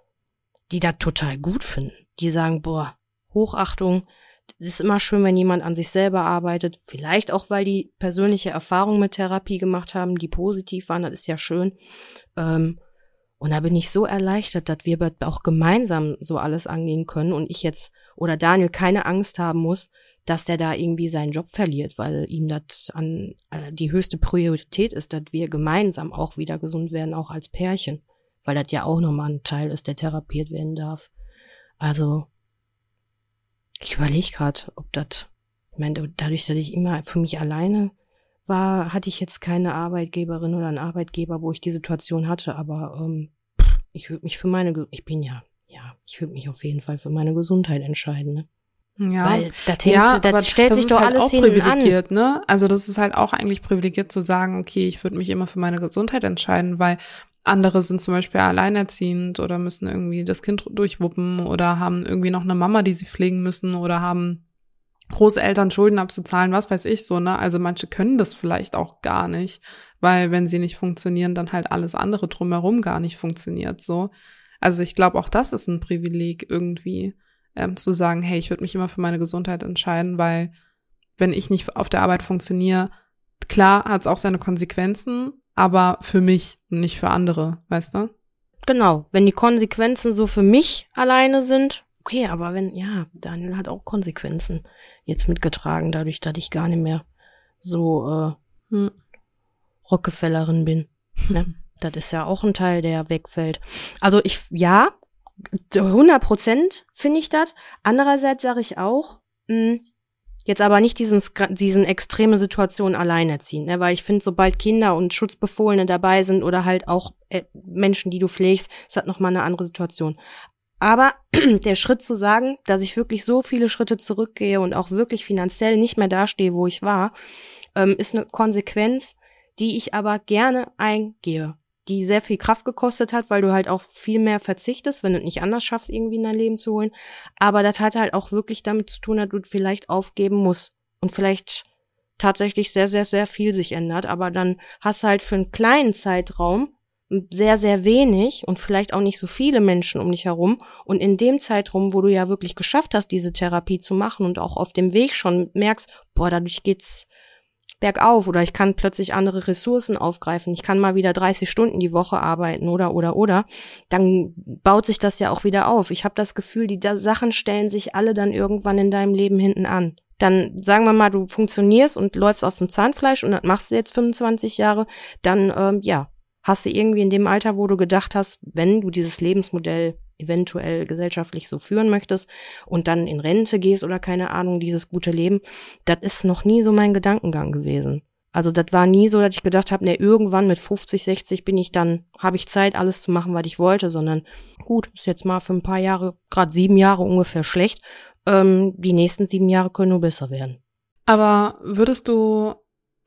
die das total gut finden. Die sagen, boah, Hochachtung, es ist immer schön, wenn jemand an sich selber arbeitet. Vielleicht auch, weil die persönliche Erfahrung mit Therapie gemacht haben, die positiv waren. Das ist ja schön. Ähm, und da bin ich so erleichtert, dass wir auch gemeinsam so alles angehen können und ich jetzt oder Daniel keine Angst haben muss, dass der da irgendwie seinen Job verliert, weil ihm das an äh, die höchste Priorität ist, dass wir gemeinsam auch wieder gesund werden, auch als Pärchen, weil das ja auch nochmal ein Teil ist, der therapiert werden darf. Also ich überlege gerade, ob das, ich meine, dadurch, dass ich immer für mich alleine war, hatte ich jetzt keine Arbeitgeberin oder einen Arbeitgeber, wo ich die Situation hatte, aber ähm, ich würde mich für meine, ich bin ja, ja, ich würde mich auf jeden Fall für meine Gesundheit entscheiden, ne? Ja, Weil das, hängt, ja, das stellt das sich doch halt alles auch privilegiert, an. ne? Also das ist halt auch eigentlich privilegiert zu sagen, okay, ich würde mich immer für meine Gesundheit entscheiden, weil andere sind zum Beispiel alleinerziehend oder müssen irgendwie das Kind durchwuppen oder haben irgendwie noch eine Mama, die sie pflegen müssen oder haben Großeltern Schulden abzuzahlen, was weiß ich so, ne? Also manche können das vielleicht auch gar nicht, weil wenn sie nicht funktionieren, dann halt alles andere drumherum gar nicht funktioniert, so. Also ich glaube, auch das ist ein Privileg irgendwie, ähm, zu sagen, hey, ich würde mich immer für meine Gesundheit entscheiden, weil wenn ich nicht auf der Arbeit funktioniere, klar hat es auch seine Konsequenzen, aber für mich, nicht für andere, weißt du? Genau, wenn die Konsequenzen so für mich alleine sind, okay, aber wenn, ja, Daniel hat auch Konsequenzen jetzt mitgetragen, dadurch, dass ich gar nicht mehr so äh, hm. Rockefellerin bin. Ne? das ist ja auch ein Teil, der wegfällt. Also ich, ja, 100 Prozent finde ich das. Andererseits sage ich auch, mh, hm, Jetzt aber nicht diesen, diesen extreme Situation alleinerziehend, ne? weil ich finde, sobald Kinder und Schutzbefohlene dabei sind oder halt auch äh, Menschen, die du pflegst, ist das nochmal eine andere Situation. Aber der Schritt zu sagen, dass ich wirklich so viele Schritte zurückgehe und auch wirklich finanziell nicht mehr dastehe, wo ich war, ähm, ist eine Konsequenz, die ich aber gerne eingehe die sehr viel Kraft gekostet hat, weil du halt auch viel mehr verzichtest, wenn du nicht anders schaffst, irgendwie in dein Leben zu holen. Aber das hat halt auch wirklich damit zu tun, dass du vielleicht aufgeben musst und vielleicht tatsächlich sehr, sehr, sehr viel sich ändert. Aber dann hast du halt für einen kleinen Zeitraum sehr, sehr wenig und vielleicht auch nicht so viele Menschen um dich herum. Und in dem Zeitraum, wo du ja wirklich geschafft hast, diese Therapie zu machen und auch auf dem Weg schon merkst, boah, dadurch geht's bergauf oder ich kann plötzlich andere Ressourcen aufgreifen. Ich kann mal wieder 30 Stunden die Woche arbeiten oder oder oder. Dann baut sich das ja auch wieder auf. Ich habe das Gefühl, die Sachen stellen sich alle dann irgendwann in deinem Leben hinten an. Dann sagen wir mal, du funktionierst und läufst auf dem Zahnfleisch und das machst du jetzt 25 Jahre, dann ähm, ja, hast du irgendwie in dem Alter, wo du gedacht hast, wenn du dieses Lebensmodell eventuell gesellschaftlich so führen möchtest und dann in Rente gehst oder keine Ahnung, dieses gute Leben, das ist noch nie so mein Gedankengang gewesen. Also das war nie so, dass ich gedacht habe, ne, irgendwann mit 50, 60 bin ich dann, habe ich Zeit, alles zu machen, was ich wollte, sondern gut, ist jetzt mal für ein paar Jahre, gerade sieben Jahre ungefähr schlecht. Ähm, die nächsten sieben Jahre können nur besser werden. Aber würdest du,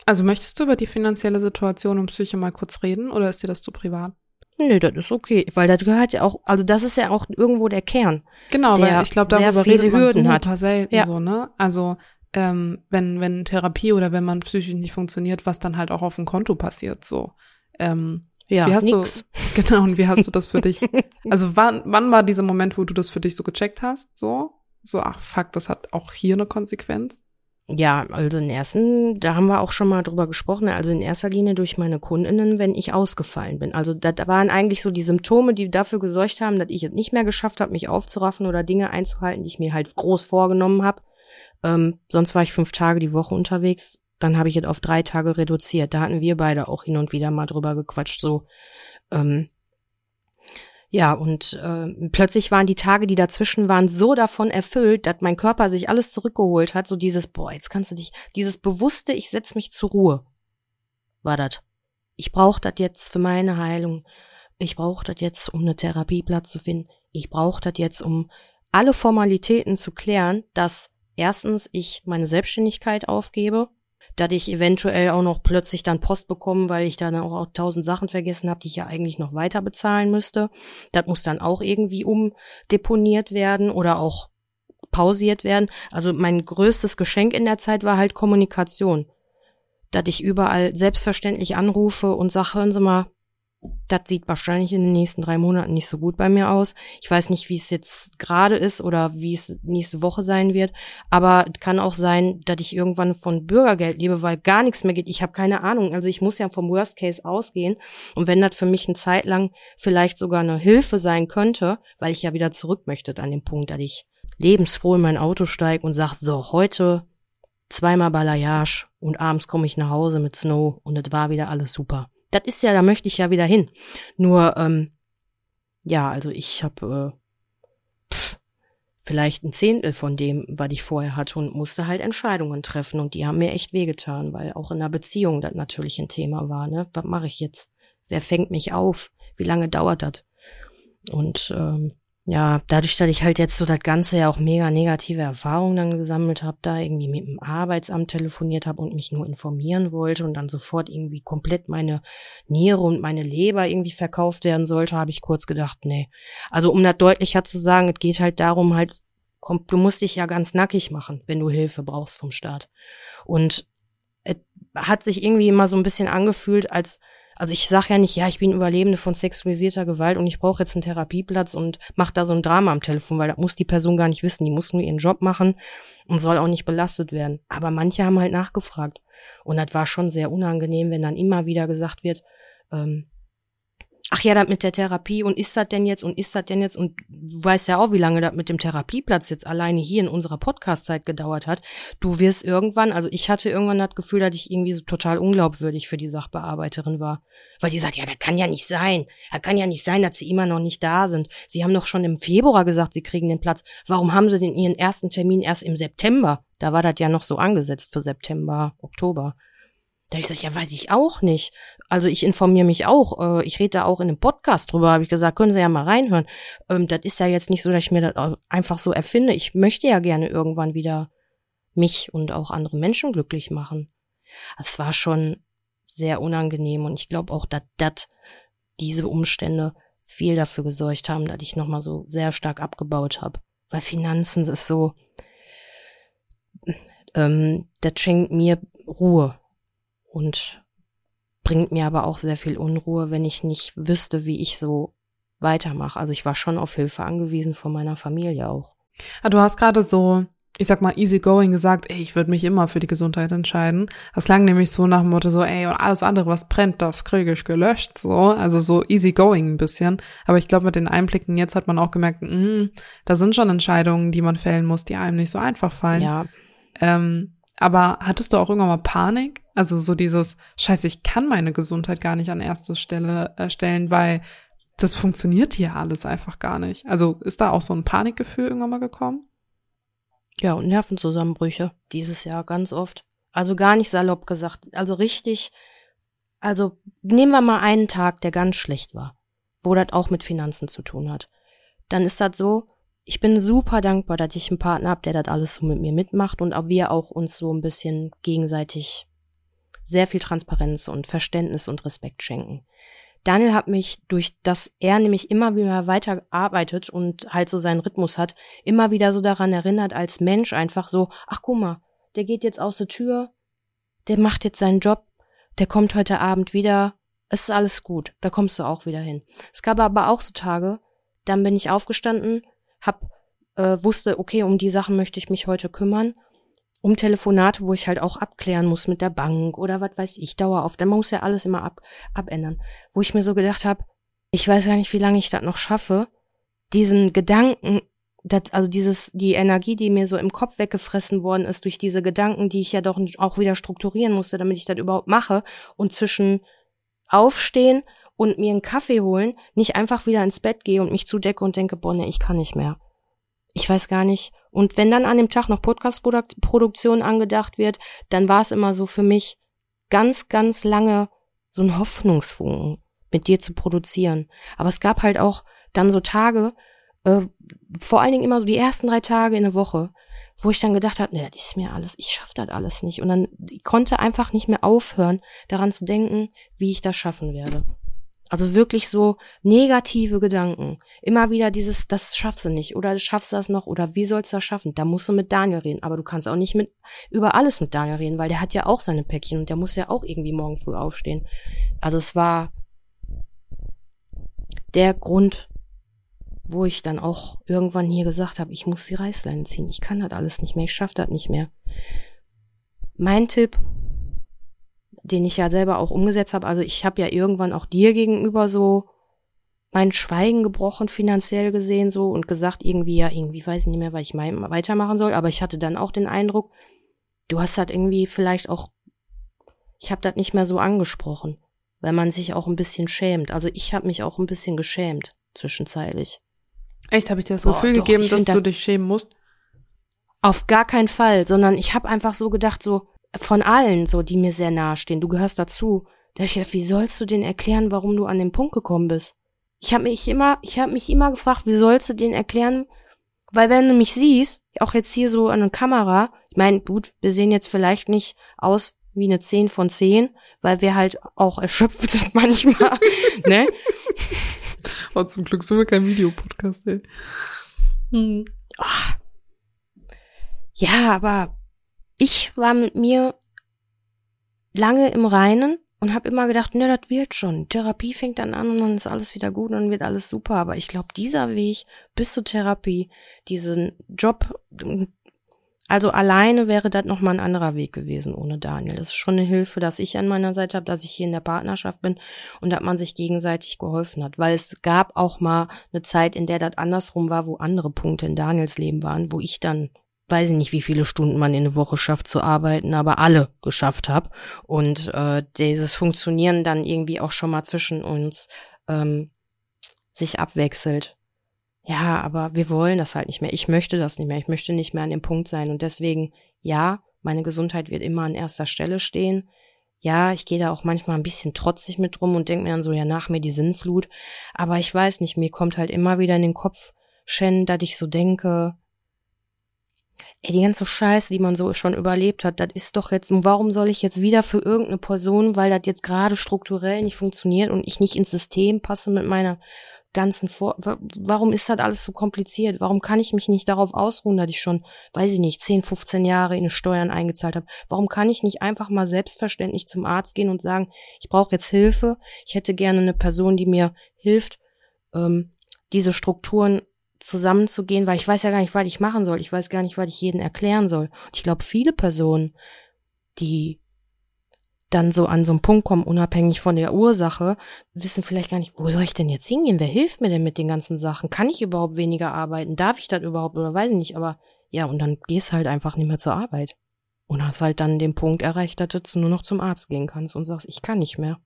also möchtest du über die finanzielle Situation und Psyche mal kurz reden oder ist dir das zu privat? Nee, das ist okay, weil das gehört ja auch, also das ist ja auch irgendwo der Kern. Genau, weil ich glaube, darüber redet man Hürden super hat. selten ja. so, ne? Also ähm, wenn, wenn Therapie oder wenn man psychisch nicht funktioniert, was dann halt auch auf dem Konto passiert, so. Ähm, Ja, wie hast nix. du, genau, und wie hast du das für dich, also wann, wann war dieser Moment, wo du das für dich so gecheckt hast, so? So, ach fuck, das hat auch hier eine Konsequenz? Ja, also in ersten, da haben wir auch schon mal drüber gesprochen, also in erster Linie durch meine Kundinnen, wenn ich ausgefallen bin. Also da, waren eigentlich so die Symptome, die dafür gesorgt haben, dass ich es nicht mehr geschafft habe, mich aufzuraffen oder Dinge einzuhalten, die ich mir halt groß vorgenommen habe. Ähm, sonst war ich fünf Tage die Woche unterwegs, dann habe ich es auf drei Tage reduziert. Da hatten wir beide auch hin und wieder mal drüber gequatscht, so. Ähm, ja, und äh, plötzlich waren die Tage, die dazwischen waren, so davon erfüllt, dass mein Körper sich alles zurückgeholt hat. So dieses, boah, jetzt kannst du dich, dieses bewusste, ich setz mich zur Ruhe, war das. Ich brauche das jetzt für meine Heilung. Ich brauche das jetzt, um eine Therapieplatz zu finden. Ich brauche das jetzt, um alle Formalitäten zu klären, dass erstens ich meine Selbstständigkeit aufgebe, dass ich eventuell auch noch plötzlich dann Post bekomme, weil ich dann auch tausend Sachen vergessen habe, die ich ja eigentlich noch weiter bezahlen müsste. Das muss dann auch irgendwie umdeponiert werden oder auch pausiert werden. Also mein größtes Geschenk in der Zeit war halt Kommunikation. Dass ich überall selbstverständlich anrufe und sage, hören Sie mal, das sieht wahrscheinlich in den nächsten drei Monaten nicht so gut bei mir aus. Ich weiß nicht, wie es jetzt gerade ist oder wie es nächste Woche sein wird. Aber kann auch sein, dass ich irgendwann von Bürgergeld lebe, weil gar nichts mehr geht. Ich habe keine Ahnung. Also ich muss ja vom Worst Case ausgehen. Und wenn das für mich eine Zeit lang vielleicht sogar eine Hilfe sein könnte, weil ich ja wieder zurück möchte an dem Punkt, dass ich lebensfroh in mein Auto steige und sage, so, heute zweimal Balayage und abends komme ich nach Hause mit Snow und es war wieder alles super. Das ist ja, da möchte ich ja wieder hin. Nur, ähm, ja, also ich habe äh, pff, vielleicht ein Zehntel von dem, was ich vorher hatte und musste halt Entscheidungen treffen und die haben mir echt wehgetan, weil auch in der Beziehung das natürlich ein Thema war. Ne, was mache ich jetzt? Wer fängt mich auf? Wie lange dauert das? Und ähm, ja, dadurch, dass ich halt jetzt so das Ganze ja auch mega negative Erfahrungen dann gesammelt habe, da irgendwie mit dem Arbeitsamt telefoniert habe und mich nur informieren wollte und dann sofort irgendwie komplett meine Niere und meine Leber irgendwie verkauft werden sollte, habe ich kurz gedacht, nee. Also um das deutlicher zu sagen, es geht halt darum, halt, komm, du musst dich ja ganz nackig machen, wenn du Hilfe brauchst vom Staat. Und es hat sich irgendwie immer so ein bisschen angefühlt, als also ich sage ja nicht, ja, ich bin Überlebende von sexualisierter Gewalt und ich brauche jetzt einen Therapieplatz und mach da so ein Drama am Telefon, weil das muss die Person gar nicht wissen. Die muss nur ihren Job machen und soll auch nicht belastet werden. Aber manche haben halt nachgefragt. Und das war schon sehr unangenehm, wenn dann immer wieder gesagt wird, ähm, ach ja, das mit der Therapie und ist das denn jetzt und ist das denn jetzt und du weißt ja auch, wie lange das mit dem Therapieplatz jetzt alleine hier in unserer Podcast-Zeit gedauert hat. Du wirst irgendwann, also ich hatte irgendwann das Gefühl, dass ich irgendwie so total unglaubwürdig für die Sachbearbeiterin war. Weil die sagt, ja, das kann ja nicht sein. Das kann ja nicht sein, dass sie immer noch nicht da sind. Sie haben doch schon im Februar gesagt, sie kriegen den Platz. Warum haben sie denn ihren ersten Termin erst im September? Da war das ja noch so angesetzt für September, Oktober. Da habe ich gesagt, ja, weiß ich auch nicht. Also ich informiere mich auch. Äh, ich rede da auch in einem Podcast drüber, habe ich gesagt, können Sie ja mal reinhören. Ähm, das ist ja jetzt nicht so, dass ich mir das einfach so erfinde. Ich möchte ja gerne irgendwann wieder mich und auch andere Menschen glücklich machen. Es war schon sehr unangenehm und ich glaube auch, dass das diese Umstände viel dafür gesorgt haben, dass ich nochmal so sehr stark abgebaut habe. Weil Finanzen ist so, ähm, das schenkt mir Ruhe und bringt mir aber auch sehr viel Unruhe, wenn ich nicht wüsste, wie ich so weitermache. Also ich war schon auf Hilfe angewiesen von meiner Familie auch. Ah, du hast gerade so, ich sag mal, easy going gesagt, ey, ich würde mich immer für die Gesundheit entscheiden. Das klang nämlich so nach dem Motto so, ey, und alles andere, was brennt, das kriege ich gelöscht, so. Also so easy going ein bisschen. Aber ich glaube, mit den Einblicken jetzt hat man auch gemerkt, mh, da sind schon Entscheidungen, die man fällen muss, die einem nicht so einfach fallen. Ja, Ähm, aber hattest du auch irgendwann mal Panik? Also so dieses, scheiße, ich kann meine Gesundheit gar nicht an erste Stelle äh, stellen, weil das funktioniert hier alles einfach gar nicht. Also ist da auch so ein Panikgefühl irgendwann mal gekommen? ja, und Nervenzusammenbrüche dieses Jahr ganz oft. Also gar nicht salopp gesagt. Also richtig, also nehmen wir mal einen Tag, der ganz schlecht war, wo das auch mit Finanzen zu tun hat. Dann ist das so, ich bin super dankbar, dass ich einen Partner habe, der das alles so mit mir mitmacht und auch wir auch uns so ein bisschen gegenseitig sehr viel Transparenz und Verständnis und Respekt schenken. Daniel hat mich durch das er nämlich immer wieder weiter arbeitet und halt so seinen Rhythmus hat, immer wieder so daran erinnert als Mensch einfach so, ach guck mal, der geht jetzt aus der Tür, der macht jetzt seinen Job, der kommt heute Abend wieder, es ist alles gut, da kommst du auch wieder hin. Es gab aber auch so Tage, dann bin ich aufgestanden, hab, äh, wusste, okay, um die Sachen möchte ich mich heute kümmern, um Telefonate, wo ich halt auch abklären muss mit der Bank oder was weiß ich, Dauer auf, dann muss ja alles immer ab, abändern. Wo ich mir so gedacht habe, ich weiß gar nicht, wie lange ich das noch schaffe, diesen Gedanken das, also dieses, die Energie, die mir so im Kopf weggefressen worden ist durch diese Gedanken, die ich ja doch auch wieder strukturieren musste, damit ich das überhaupt mache und zwischen aufstehen und mir einen Kaffee holen, nicht einfach wieder ins Bett gehe und mich zudecke und denke, boah, nee, ich kann nicht mehr. Ich weiß gar nicht. Und wenn dann an dem Tag noch Podcast-Produktion angedacht wird, dann war es immer so für mich ganz, ganz lange so ein Hoffnungsfunken, mit dir zu produzieren. Aber es gab halt auch dann so Tage, äh, vor allen Dingen immer so die ersten drei Tage in der Woche, wo ich dann gedacht habe, nee, das ist mir alles, ich schaff das alles nicht. Und dann konnte einfach nicht mehr aufhören, daran zu denken, wie ich das schaffen werde. Also wirklich so negative Gedanken. Immer wieder dieses, das schaffst du nicht oder schaffst du das noch oder wie sollst du das schaffen? Da musst du mit Daniel reden. Aber du kannst auch nicht mit, über alles mit Daniel reden, weil der hat ja auch seine Päckchen und der muss ja auch irgendwie morgen früh aufstehen. Also es war der Grund, wo ich dann auch irgendwann hier gesagt habe, ich muss die Reißleine ziehen. Ich kann das alles nicht mehr, ich schaffe das nicht mehr. Mein Tipp, den ich ja selber auch umgesetzt habe, also ich habe ja irgendwann auch dir gegenüber so mein Schweigen gebrochen finanziell gesehen so und gesagt irgendwie ja irgendwie weiß ich nicht mehr, weil ich mein, weitermachen soll, aber ich hatte dann auch den Eindruck, du hast halt irgendwie vielleicht auch ich habe das nicht mehr so angesprochen, weil man sich auch ein bisschen schämt. Also ich habe mich auch ein bisschen geschämt zwischenzeitlich. Echt, habe ich dir das Gefühl doch, gegeben, dass du dich schämen musst? Auf gar keinen Fall, sondern ich habe einfach so gedacht, so von allen, so die mir sehr nahe stehen, du gehörst dazu. Da hab ich gedacht, wie sollst du denen erklären, warum du an den Punkt gekommen bist? Ich habe mich immer, ich habe mich immer gefragt, wie sollst du denen erklären, weil wenn du mich siehst, auch jetzt hier so an der Kamera, ich meine, gut, wir sehen jetzt vielleicht nicht aus wie eine 10 von 10, weil wir halt auch erschöpft sind manchmal, ne? Oh, zum Glück sind wir kein Videopodcast, ey. Hm. Oh. Ja, aber ich war mit mir lange im Reinen und habe immer gedacht, ne, das wird schon. Therapie fängt dann an und dann ist alles wieder gut und dann wird alles super. Aber ich glaube, dieser Weg bis zur Therapie, diesen Job also alleine wäre das nochmal ein anderer Weg gewesen ohne Daniel. Das ist schon eine Hilfe, dass ich an meiner Seite habe, dass ich hier in der Partnerschaft bin und dass man sich gegenseitig geholfen hat. Weil es gab auch mal eine Zeit, in der das andersrum war, wo andere Punkte in Daniels Leben waren, wo ich dann weiß ich nicht, wie viele Stunden man in der Woche schafft zu arbeiten, aber alle geschafft habe. Und äh, dieses Funktionieren dann irgendwie auch schon mal zwischen uns ähm, sich abwechselt ja, aber wir wollen das halt nicht mehr. Ich möchte das nicht mehr. Ich möchte nicht mehr an dem Punkt sein. Und deswegen, ja, meine Gesundheit wird immer an erster Stelle stehen. Ja, ich gehe da auch manchmal ein bisschen trotzig mit rum und denke mir dann so, ja, nach mir die Sinnflut. Aber ich weiß nicht, mir kommt halt immer wieder in den Kopf, Shen, dass ich so denke, ey, die ganze Scheiße, die man so schon überlebt hat, das ist doch jetzt, warum soll ich jetzt wieder für irgendeine Person, weil das jetzt gerade strukturell nicht funktioniert und ich nicht ins System passe mit meiner ganzen Vor warum ist das alles so kompliziert? Warum kann ich mich nicht darauf ausruhen, dass ich schon, weiß ich nicht, 10, 15 Jahre in Steuern eingezahlt habe? Warum kann ich nicht einfach mal selbstverständlich zum Arzt gehen und sagen, ich brauche jetzt Hilfe, ich hätte gerne eine Person, die mir hilft, ähm, diese Strukturen zusammenzugehen, weil ich weiß ja gar nicht, was ich machen soll. Ich weiß gar nicht, was ich jedem erklären soll. Und ich glaube, viele Personen, die dann so an so einen Punkt kommen, unabhängig von der Ursache, wissen vielleicht gar nicht, wo soll ich denn jetzt hingehen? Wer hilft mir denn mit den ganzen Sachen? Kann ich überhaupt weniger arbeiten? Darf ich das überhaupt oder weiß ich nicht? Aber ja, und dann gehst halt einfach nicht mehr zur Arbeit. Und hast halt dann den Punkt erreicht, dass du nur noch zum Arzt gehen kannst und sagst, ich kann nicht mehr.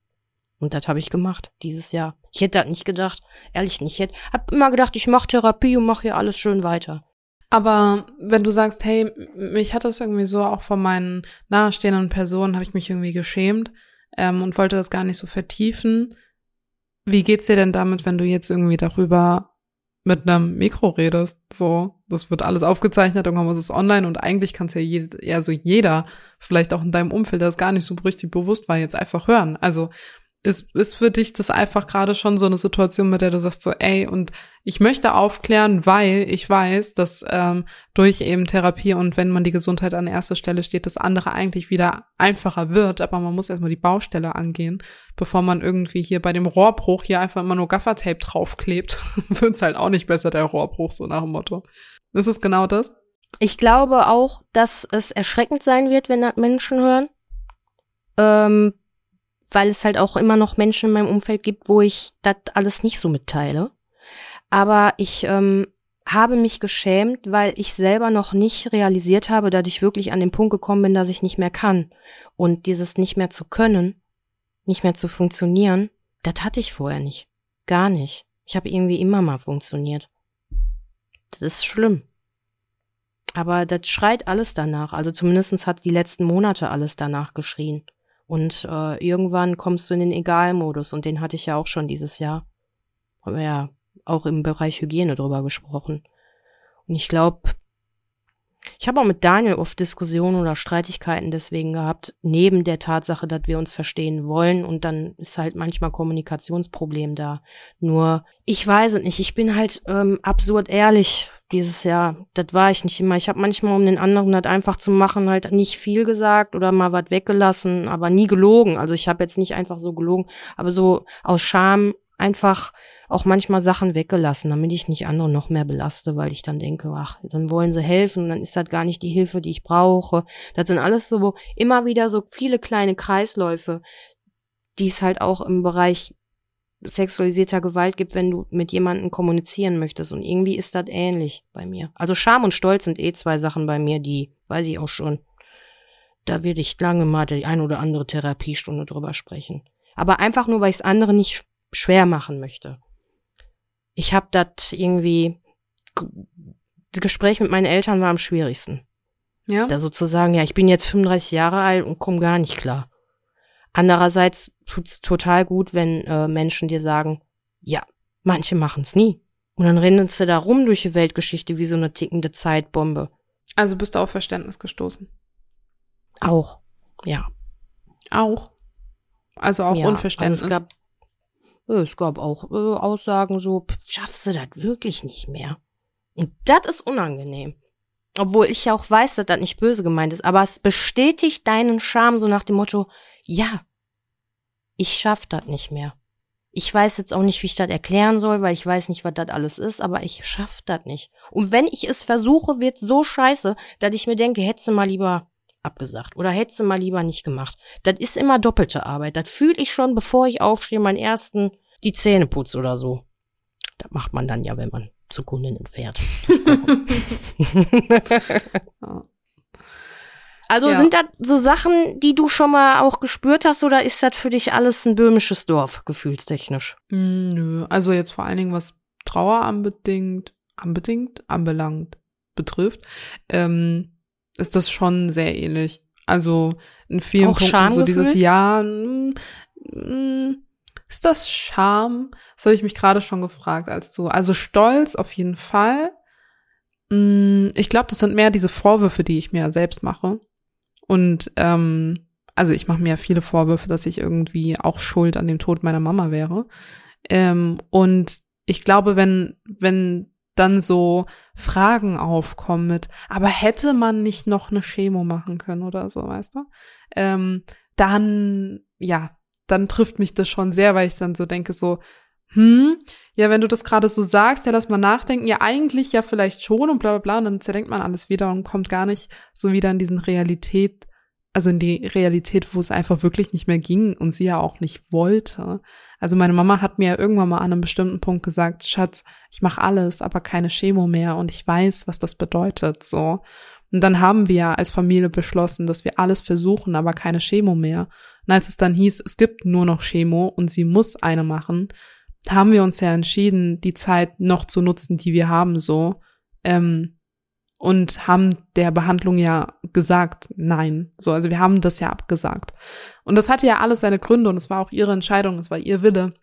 Und das habe ich gemacht dieses Jahr. Ich hätte das nicht gedacht, ehrlich nicht. Ich hätte, hab immer gedacht, ich mache Therapie und mache hier alles schön weiter. Aber wenn du sagst, hey, mich hat das irgendwie so auch von meinen nahestehenden Personen, habe ich mich irgendwie geschämt ähm, und wollte das gar nicht so vertiefen. Wie geht's dir denn damit, wenn du jetzt irgendwie darüber mit einem Mikro redest? So, das wird alles aufgezeichnet, irgendwann muss es online und eigentlich kann es ja, jed ja so jeder, vielleicht auch in deinem Umfeld, das gar nicht so richtig bewusst war, jetzt einfach hören. Also ist, ist für dich das einfach gerade schon so eine Situation, mit der du sagst so, ey, und ich möchte aufklären, weil ich weiß, dass ähm, durch eben Therapie und wenn man die Gesundheit an erster Stelle steht, das andere eigentlich wieder einfacher wird, aber man muss erstmal die Baustelle angehen, bevor man irgendwie hier bei dem Rohrbruch hier einfach immer nur Gaffertape draufklebt, wird's halt auch nicht besser, der Rohrbruch, so nach dem Motto. Das ist genau das. Ich glaube auch, dass es erschreckend sein wird, wenn das Menschen hören. Ähm, weil es halt auch immer noch Menschen in meinem Umfeld gibt, wo ich das alles nicht so mitteile. Aber ich ähm, habe mich geschämt, weil ich selber noch nicht realisiert habe, dass ich wirklich an den Punkt gekommen bin, dass ich nicht mehr kann. Und dieses nicht mehr zu können, nicht mehr zu funktionieren, das hatte ich vorher nicht. Gar nicht. Ich habe irgendwie immer mal funktioniert. Das ist schlimm. Aber das schreit alles danach. Also zumindestens hat die letzten Monate alles danach geschrien. Und äh, irgendwann kommst du in den Egalmodus und den hatte ich ja auch schon dieses Jahr. Haben wir ja auch im Bereich Hygiene drüber gesprochen. Und ich glaube, ich habe auch mit Daniel oft Diskussionen oder Streitigkeiten deswegen gehabt, neben der Tatsache, dass wir uns verstehen wollen und dann ist halt manchmal Kommunikationsproblem da. Nur, ich weiß es nicht, ich bin halt ähm, absurd ehrlich dieses Jahr. Das war ich nicht immer. Ich habe manchmal, um den anderen das einfach zu machen, halt nicht viel gesagt oder mal was weggelassen, aber nie gelogen. Also ich habe jetzt nicht einfach so gelogen, aber so aus Scham einfach auch manchmal Sachen weggelassen, damit ich nicht andere noch mehr belaste, weil ich dann denke, ach, dann wollen sie helfen dann ist das gar nicht die Hilfe, die ich brauche. Das sind alles so immer wieder so viele kleine Kreisläufe, die es halt auch im Bereich sexualisierter Gewalt gibt, wenn du mit jemandem kommunizieren möchtest. Und irgendwie ist das ähnlich bei mir. Also Scham und Stolz sind eh zwei Sachen bei mir, die weiß ich auch schon. Da werde ich lange mal die ein oder andere Therapiestunde drüber sprechen. Aber einfach nur, weil ich es andere nicht schwer machen möchte. Ich habe das irgendwie, das Gespräch mit meinen Eltern war am schwierigsten. Ja. Da sozusagen, ja, ich bin jetzt 35 Jahre alt und komme gar nicht klar. Andererseits tut's total gut, wenn äh, Menschen dir sagen, ja, manche machen's nie. Und dann rennen sie da rum durch die Weltgeschichte wie so eine tickende Zeitbombe. Also bist du auf Verständnis gestoßen? Auch, ja. Auch? Also auch ja, Unverständnis? Also es, gab, es gab auch äh, Aussagen so, schaffst du das wirklich nicht mehr? Und das ist unangenehm. Obwohl ich ja auch weiß, dass das nicht böse gemeint ist, aber es bestätigt deinen Charme so nach dem Motto, ja, ich schaff das nicht mehr. Ich weiß jetzt auch nicht, wie ich das erklären soll, weil ich weiß nicht, was das alles ist, aber ich schaff das nicht. Und wenn ich es versuche, wird so scheiße, dass ich mir denke, hättest du mal lieber abgesagt oder hättest du mal lieber nicht gemacht. Das ist immer doppelte Arbeit. Das fühle ich schon, bevor ich aufstehe, meinen ersten die Zähne putze oder so. Das macht man dann ja, wenn man zu Kundinnen fährt. Also ja. sind das so Sachen, die du schon mal auch gespürt hast oder ist das für dich alles ein böhmisches Dorf, gefühlstechnisch? Mm, nö, also jetzt vor allen Dingen, was Trauer anbedingt, anbedingt, anbelangt, betrifft, ähm, ist das schon sehr ähnlich. Also in vielen auch Punkten so dieses Jahr, mm, mm, ist das Scham? Das habe ich mich gerade schon gefragt, als du, also Stolz auf jeden Fall. Mm, ich glaube, das sind mehr diese Vorwürfe, die ich mir selbst mache. Und ähm, also ich mache mir ja viele Vorwürfe, dass ich irgendwie auch schuld an dem Tod meiner Mama wäre. Ähm, und ich glaube, wenn, wenn dann so Fragen aufkommen mit, aber hätte man nicht noch eine Chemo machen können oder so, weißt du? Ähm, dann, ja, dann trifft mich das schon sehr, weil ich dann so denke, so, hm, ja, wenn du das gerade so sagst, ja, lass mal nachdenken, ja, eigentlich ja vielleicht schon und bla bla bla, und dann zerdenkt man alles wieder und kommt gar nicht so wieder in diesen Realität, also in die Realität, wo es einfach wirklich nicht mehr ging und sie ja auch nicht wollte. Also meine Mama hat mir irgendwann mal an einem bestimmten Punkt gesagt, Schatz, ich mache alles, aber keine Chemo mehr und ich weiß, was das bedeutet, so. Und dann haben wir als Familie beschlossen, dass wir alles versuchen, aber keine Chemo mehr. Und als es dann hieß, es gibt nur noch Chemo und sie muss eine machen, haben wir uns ja entschieden, die Zeit noch zu nutzen, die wir haben, so. Ähm, und haben der Behandlung ja gesagt, nein. So, also wir haben das ja abgesagt. Und das hatte ja alles seine Gründe und es war auch ihre Entscheidung, es war ihr Wille.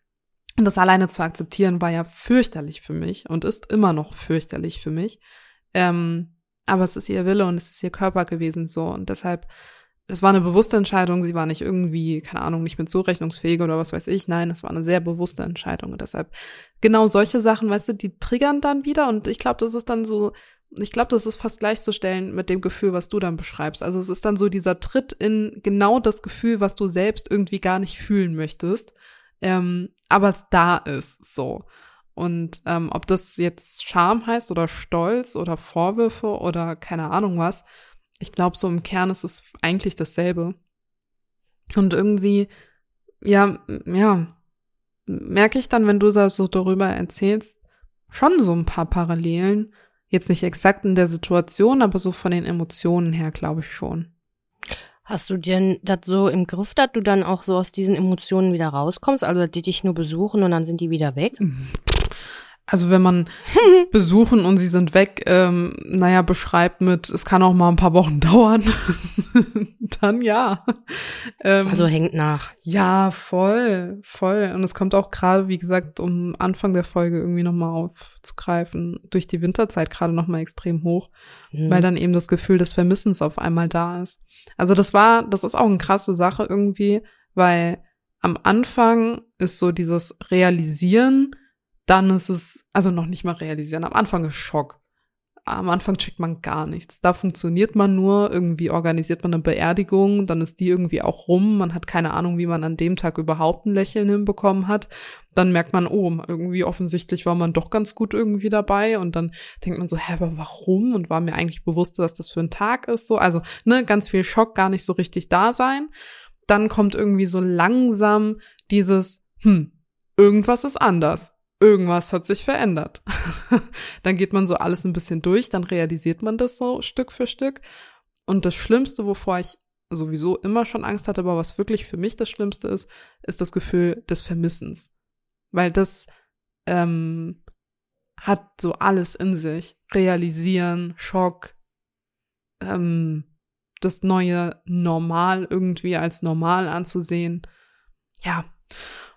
Und das alleine zu akzeptieren war ja fürchterlich für mich und ist immer noch fürchterlich für mich. Ähm, aber es ist ihr Wille und es ist ihr Körper gewesen so. Und deshalb es war eine bewusste Entscheidung, sie war nicht irgendwie, keine Ahnung, nicht mit zurechnungsfähig oder was weiß ich. Nein, es war eine sehr bewusste Entscheidung. Und deshalb genau solche Sachen, weißt du, die triggern dann wieder. Und ich glaube, das ist dann so, ich glaube, das ist fast gleichzustellen mit dem Gefühl, was du dann beschreibst. Also es ist dann so dieser Tritt in genau das Gefühl, was du selbst irgendwie gar nicht fühlen möchtest, ähm, aber es da ist so. Und ähm, ob das jetzt Scham heißt oder Stolz oder Vorwürfe oder keine Ahnung was, ich glaube, so im Kern ist es eigentlich dasselbe. Und irgendwie, ja, ja, merke ich dann, wenn du so darüber erzählst, schon so ein paar Parallelen. Jetzt nicht exakt in der Situation, aber so von den Emotionen her, glaube ich schon. Hast du denn das so im Griff, dass du dann auch so aus diesen Emotionen wieder rauskommst? Also, dass die dich nur besuchen und dann sind die wieder weg? Also wenn man besuchen und sie sind weg, ähm, naja, beschreibt mit, es kann auch mal ein paar Wochen dauern, dann ja. Ähm, also hängt nach. Ja, voll, voll. Und es kommt auch gerade, wie gesagt, um Anfang der Folge irgendwie nochmal aufzugreifen, durch die Winterzeit gerade nochmal extrem hoch, mhm. weil dann eben das Gefühl des Vermissens auf einmal da ist. Also das war, das ist auch eine krasse Sache irgendwie, weil am Anfang ist so dieses Realisieren, dann ist es, also noch nicht mal realisieren. Am Anfang ist Schock. Am Anfang checkt man gar nichts. Da funktioniert man nur, irgendwie organisiert man eine Beerdigung, dann ist die irgendwie auch rum. Man hat keine Ahnung, wie man an dem Tag überhaupt ein Lächeln hinbekommen hat. Dann merkt man, oh, irgendwie offensichtlich war man doch ganz gut irgendwie dabei. Und dann denkt man so, hä, aber warum? Und war mir eigentlich bewusst, dass das für ein Tag ist. So, also, ne, ganz viel Schock, gar nicht so richtig da sein. Dann kommt irgendwie so langsam dieses, hm, irgendwas ist anders irgendwas hat sich verändert. dann geht man so alles ein bisschen durch, dann realisiert man das so Stück für Stück. Und das Schlimmste, wovor ich sowieso immer schon Angst hatte, aber was wirklich für mich das Schlimmste ist, ist das Gefühl des Vermissens. Weil das ähm, hat so alles in sich. Realisieren, Schock, ähm, das neue Normal irgendwie als normal anzusehen. Ja.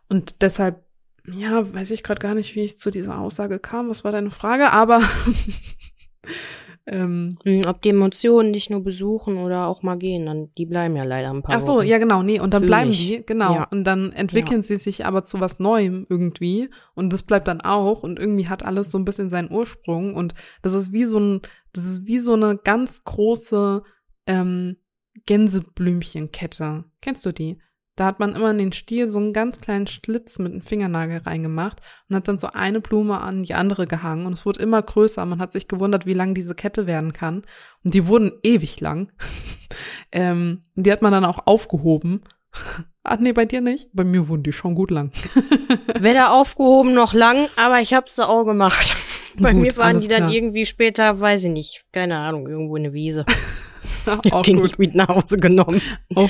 Und deshalb ja, weiß ich gerade gar nicht, wie ich zu dieser Aussage kam. Was war deine Frage? Aber ähm, hm, ob die Emotionen nicht nur besuchen oder auch mal gehen, dann die bleiben ja leider ein paar Ach so, Wochen. ja genau, nee, und dann Fühl bleiben ich. die, genau, ja. und dann entwickeln ja. sie sich aber zu was Neuem irgendwie und das bleibt dann auch und irgendwie hat alles so ein bisschen seinen Ursprung und das ist wie so ein, das ist wie so eine ganz große ähm, Gänseblümchenkette. Kennst du die? Da hat man immer in den Stiel so einen ganz kleinen Schlitz mit einem Fingernagel reingemacht und hat dann so eine Blume an die andere gehangen und es wurde immer größer. Man hat sich gewundert, wie lang diese Kette werden kann. Und die wurden ewig lang. ähm, die hat man dann auch aufgehoben. Ach nee, bei dir nicht? Bei mir wurden die schon gut lang. Weder aufgehoben noch lang, aber ich hab's auch gemacht. Bei gut, mir waren die dann klar. irgendwie später, weiß ich nicht, keine Ahnung, irgendwo in der Wiese. auch die gut. nicht mit nach Hause genommen.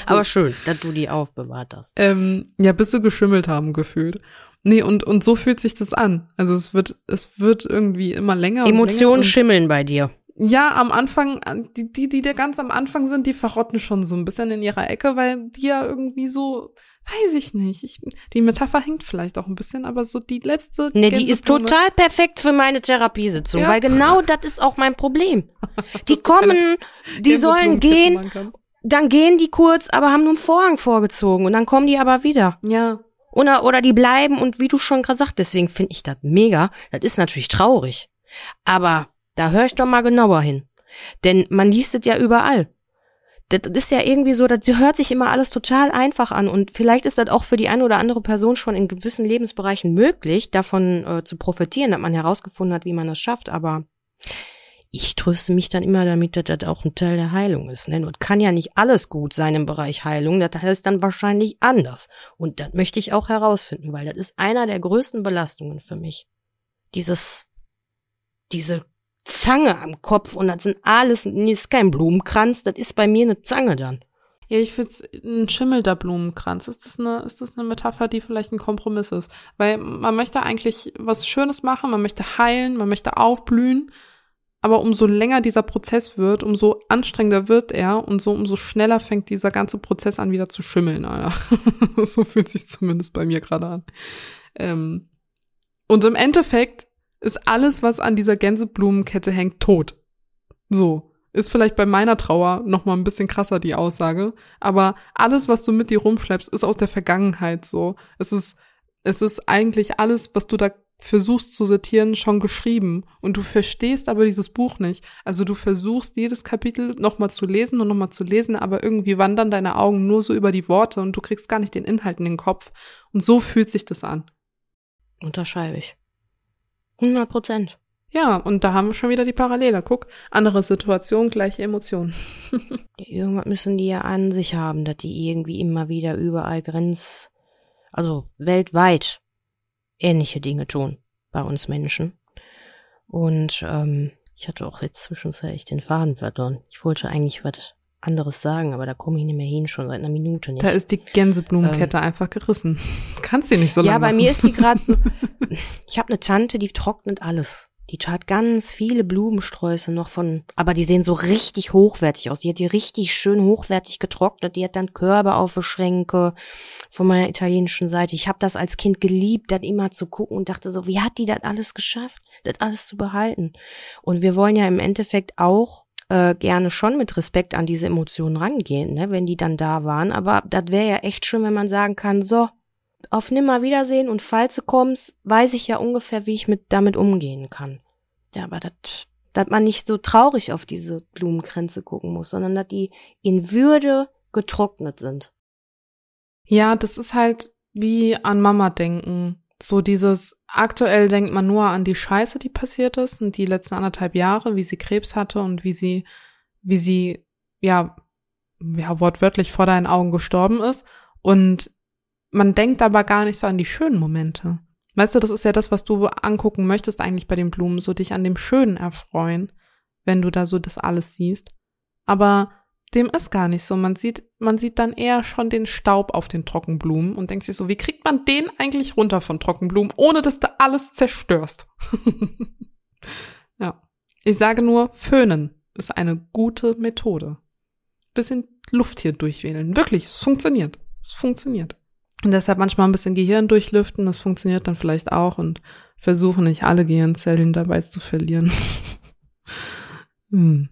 Aber schön, dass du die aufbewahrt hast. Ähm, ja, bis sie geschimmelt haben gefühlt. Nee, und, und so fühlt sich das an. Also es wird, es wird irgendwie immer länger. Emotionen länger schimmeln bei dir. Ja, am Anfang, die, die, die da ganz am Anfang sind, die verrotten schon so ein bisschen in ihrer Ecke, weil die ja irgendwie so, weiß ich nicht. Ich, die Metapher hängt vielleicht auch ein bisschen, aber so die letzte. Nee, die ist total perfekt für meine Therapiesitzung, ja. weil genau das ist auch mein Problem. Die kommen, die sollen gehen, dann gehen die kurz, aber haben nur einen Vorhang vorgezogen und dann kommen die aber wieder. Ja. Oder, oder die bleiben und wie du schon gerade sagst, deswegen finde ich das mega. Das ist natürlich traurig. Aber da höre ich doch mal genauer hin. Denn man liest es ja überall das ist ja irgendwie so, das hört sich immer alles total einfach an und vielleicht ist das auch für die eine oder andere Person schon in gewissen Lebensbereichen möglich, davon äh, zu profitieren, dass man herausgefunden hat, wie man das schafft, aber ich tröste mich dann immer damit, dass das auch ein Teil der Heilung ist. Ne? Und kann ja nicht alles gut sein im Bereich Heilung, das heißt dann wahrscheinlich anders. Und das möchte ich auch herausfinden, weil das ist einer der größten Belastungen für mich. Dieses, diese Zange am Kopf und das sind alles, nee, ist kein Blumenkranz, das ist bei mir eine Zange dann. Ja, ich finde ein schimmelnder Blumenkranz. Ist das eine, ist das eine Metapher, die vielleicht ein Kompromiss ist? Weil man möchte eigentlich was Schönes machen, man möchte heilen, man möchte aufblühen. Aber umso länger dieser Prozess wird, umso anstrengender wird er und so umso schneller fängt dieser ganze Prozess an, wieder zu schimmeln, Alter. so fühlt sich zumindest bei mir gerade an. Ähm, und im Endeffekt ist alles, was an dieser Gänseblumenkette hängt, tot. So. Ist vielleicht bei meiner Trauer noch mal ein bisschen krasser die Aussage, aber alles, was du mit dir rumschleppst, ist aus der Vergangenheit so. Es ist es ist eigentlich alles, was du da versuchst zu sortieren, schon geschrieben und du verstehst aber dieses Buch nicht. Also du versuchst jedes Kapitel nochmal zu lesen und nochmal zu lesen, aber irgendwie wandern deine Augen nur so über die Worte und du kriegst gar nicht den Inhalt in den Kopf. Und so fühlt sich das an. Unterschreibe ich. 100 Prozent. Ja, und da haben wir schon wieder die Parallele. Guck, andere Situation, gleiche Emotionen. Irgendwas müssen die ja an sich haben, dass die irgendwie immer wieder überall Grenz, also weltweit ähnliche Dinge tun bei uns Menschen. Und ähm, ich hatte auch jetzt zwischenzeitlich den Faden verloren. Ich wollte eigentlich was anderes sagen, aber da komme ich nicht mehr hin, schon seit einer Minute nicht. Da ist die Gänseblumenkette ähm, einfach gerissen. Kannst die nicht so lange Ja, bei machen. mir ist die gerade so. ich habe eine Tante, die trocknet alles. Die tat ganz viele Blumensträuße noch von, aber die sehen so richtig hochwertig aus. Die hat die richtig schön hochwertig getrocknet. Die hat dann Körbe auf der Schränke von meiner italienischen Seite. Ich habe das als Kind geliebt, das immer zu gucken und dachte so, wie hat die das alles geschafft, das alles zu behalten? Und wir wollen ja im Endeffekt auch äh, gerne schon mit Respekt an diese Emotionen rangehen, ne, wenn die dann da waren. Aber das wäre ja echt schön, wenn man sagen kann, so, auf Nimmerwiedersehen und falls du kommst, weiß ich ja ungefähr, wie ich mit damit umgehen kann. Ja, aber das, dass man nicht so traurig auf diese Blumenkränze gucken muss, sondern dass die in Würde getrocknet sind. Ja, das ist halt wie an Mama denken. So dieses, aktuell denkt man nur an die Scheiße, die passiert ist und die letzten anderthalb Jahre, wie sie Krebs hatte und wie sie, wie sie, ja, ja, wortwörtlich vor deinen Augen gestorben ist. Und man denkt aber gar nicht so an die schönen Momente. Weißt du, das ist ja das, was du angucken möchtest eigentlich bei den Blumen, so dich an dem Schönen erfreuen, wenn du da so das alles siehst. Aber dem ist gar nicht so. Man sieht, man sieht dann eher schon den Staub auf den Trockenblumen und denkt sich so, wie kriegt man den eigentlich runter von Trockenblumen, ohne dass du alles zerstörst? ja. Ich sage nur, föhnen ist eine gute Methode. Bisschen Luft hier durchwählen. Wirklich, es funktioniert. Es funktioniert. Und deshalb manchmal ein bisschen Gehirn durchlüften, das funktioniert dann vielleicht auch und versuchen nicht alle Gehirnzellen dabei zu verlieren. hm.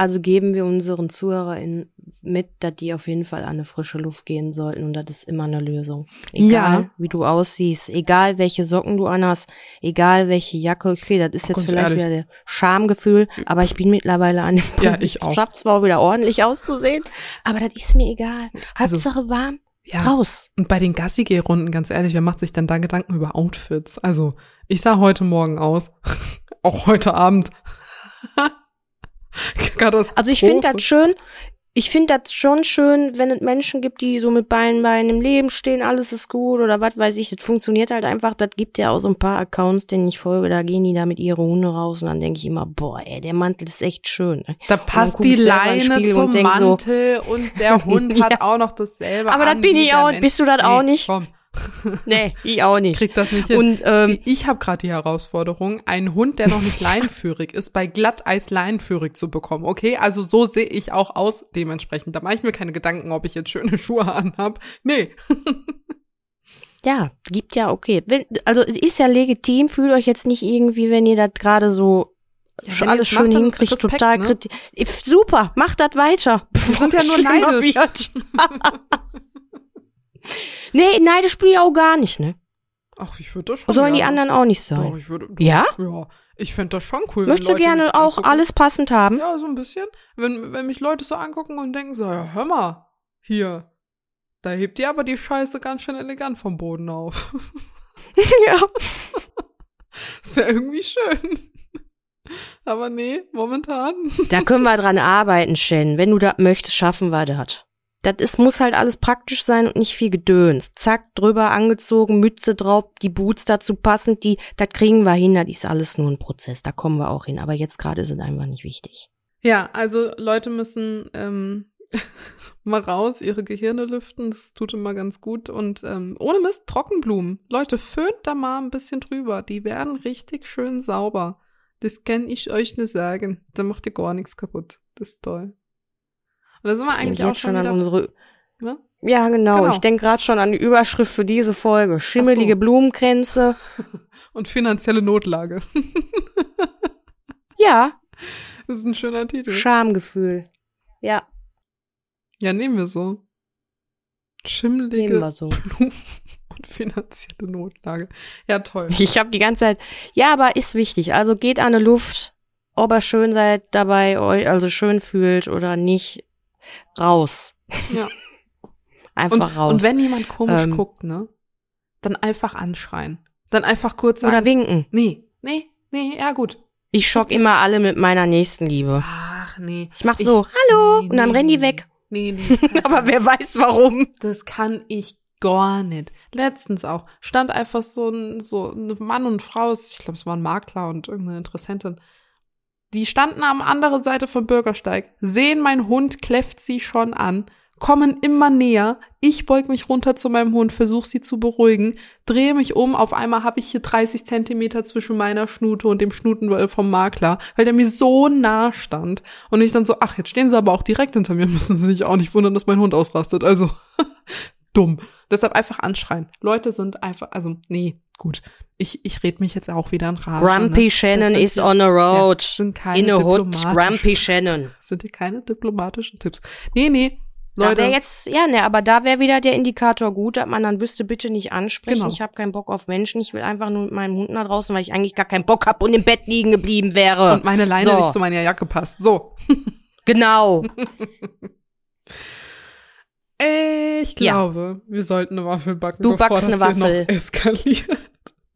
Also geben wir unseren ZuhörerInnen mit, dass die auf jeden Fall an eine frische Luft gehen sollten und das ist immer eine Lösung. Egal, Ja. wie du aussiehst, egal welche Socken du anhast, egal welche Jacke, okay, das ist jetzt vielleicht ehrlich. wieder der Schamgefühl, aber ich bin mittlerweile an dem Punkt, Ja, ich auch. schaff zwar wieder ordentlich auszusehen, aber das ist mir egal. Also- Hauptsache warm, Ja. raus. Und bei den Gassi-Geh-Runden, ganz ehrlich, wer macht sich dann da Gedanken über Outfits? Also, ich sah heute Morgen aus. auch heute Abend. Also ich finde das schön. Ich finde das schon schön, wenn es Menschen gibt, die so mit beiden Beinen im Leben stehen, alles ist gut oder was weiß ich. Das funktioniert halt einfach. Das gibt ja auch so ein paar Accounts, denen ich folge, da gehen die da mit ihre Hunde raus und dann denke ich immer, boah, ey, der Mantel ist echt schön. ne? Da passt die Leine zum und denk so- Mantel und der Hund hat auch noch dasselbe Aber das bin ich auch. Bist du das auch nicht? Komm, Nee, ich auch nicht. krieg das nicht hin. Und ähm, ich habe gerade die Herausforderung, einen Hund, der noch nicht leinenführig ist, bei Glatteis leinenführig zu bekommen. Okay, also so sehe ich auch aus dementsprechend. Da mache ich mir keine Gedanken, ob ich jetzt schöne Schuhe anhab. Nee. ja, gibt ja okay. Wenn, also es ist ja legitim, fühlt euch jetzt nicht irgendwie, wenn ihr das gerade so Ja, alles es macht, schön dann hinkriegt, Respekt, total ne? kritisch. Super, macht das weiter. Wir sind ja nur neidisch. Nee, neidisch bin ich auch gar nicht, ne? Ach, ich würde das schon. Sollen die anderen auch nicht Doch, sein. ich würde. Ja? Ja. Ich fände das schon cool. Möchtest du gerne auch angucken. alles passend haben? Ja, so ein bisschen. Wenn, wenn mich Leute so angucken und denken so, ja, hör mal, hier, da hebt ihr aber die Scheiße ganz schön elegant vom Boden auf. ja. Das wäre irgendwie schön. Aber nee, momentan. Da können wir dran arbeiten, Shen. Wenn du das möchtest, schaffen wir das. Das ist, muss halt alles praktisch sein und nicht viel Gedöns. Zack, drüber angezogen, Mütze drauf, die Boots dazu passend, die, das kriegen wir hin, das ist alles nur ein Prozess, da kommen wir auch hin. Aber jetzt gerade es einfach nicht wichtig. Ja, also Leute müssen ähm, mal raus, ihre Gehirne lüften, das tut immer ganz gut. Und ähm, ohne Mist, Trockenblumen. Leute, föhnt da mal ein bisschen drüber. Die werden richtig schön sauber. Das kann ich euch nur sagen. Da macht ihr gar nichts kaputt. Das ist toll. Und da sind wir Ich eigentlich auch schon schon an unsere. Ne? Ja, genau. Genau. Ich denke gerade schon an die Überschrift für diese Folge. Schimmelige so. Blumenkränze. Und finanzielle Notlage. Ja, Das ist ein schöner Titel. Schamgefühl. Ja, Ja, nehmen wir so. Schimmelige nehmen wir so. Blumen und finanzielle Notlage. Ja, toll. Ich habe die ganze Zeit, ja, aber ist wichtig. Also geht an die Luft, ob ihr schön seid dabei, euch also schön fühlt oder nicht, raus. Ja. Einfach Und, raus. und wenn jemand komisch Ähm. guckt, ne, dann einfach anschreien. Dann einfach kurz sagen, oder winken. nee, nee, nee, ja gut. Ich schock immer alle mit meiner Nächstenliebe. Ach, nee. Ich mach so, hallo, nee, und dann nee, rennen die weg. Nee, nee. Aber wer weiß warum. Das kann ich gar nicht. Letztens auch stand einfach so ein, so ein Mann und Frau, ich glaube, es war ein Makler und irgendeine Interessentin. Die standen am anderen Seite vom Bürgersteig, sehen mein Hund, kläfft sie schon an, kommen immer näher. Ich beug mich runter zu meinem Hund, versuche sie zu beruhigen, drehe mich um. Auf einmal habe ich hier 30 Zentimeter zwischen meiner Schnute und dem Schnuten vom Makler, weil der mir so nah stand. Und ich dann so, ach, jetzt stehen sie aber auch direkt hinter mir, müssen sie sich auch nicht wundern, dass mein Hund ausrastet. Also, dumm. Deshalb einfach anschreien. Leute sind einfach, also, nee, gut. Ich, ich red mich jetzt auch wieder in Rage. Grumpy ne? Shannon is ja- on the road. Ja, sind keine In a hood, Grumpy Shannon. Sind hier keine diplomatischen Tipps. Nee, nee. Da Leute, wäre jetzt, ja, ne, aber da wäre wieder der Indikator gut, dass man dann wüsste, bitte nicht ansprechen. Genau. Ich habe keinen Bock auf Menschen. Ich will einfach nur mit meinem Hund nach draußen, weil ich eigentlich gar keinen Bock hab und im Bett liegen geblieben wäre. und meine Leine So. nicht zu meiner Jacke passt. So. genau. Ich Ja. glaube, wir sollten eine Waffel backen, Du bevor backst das eine hier Waffel. noch eskaliert.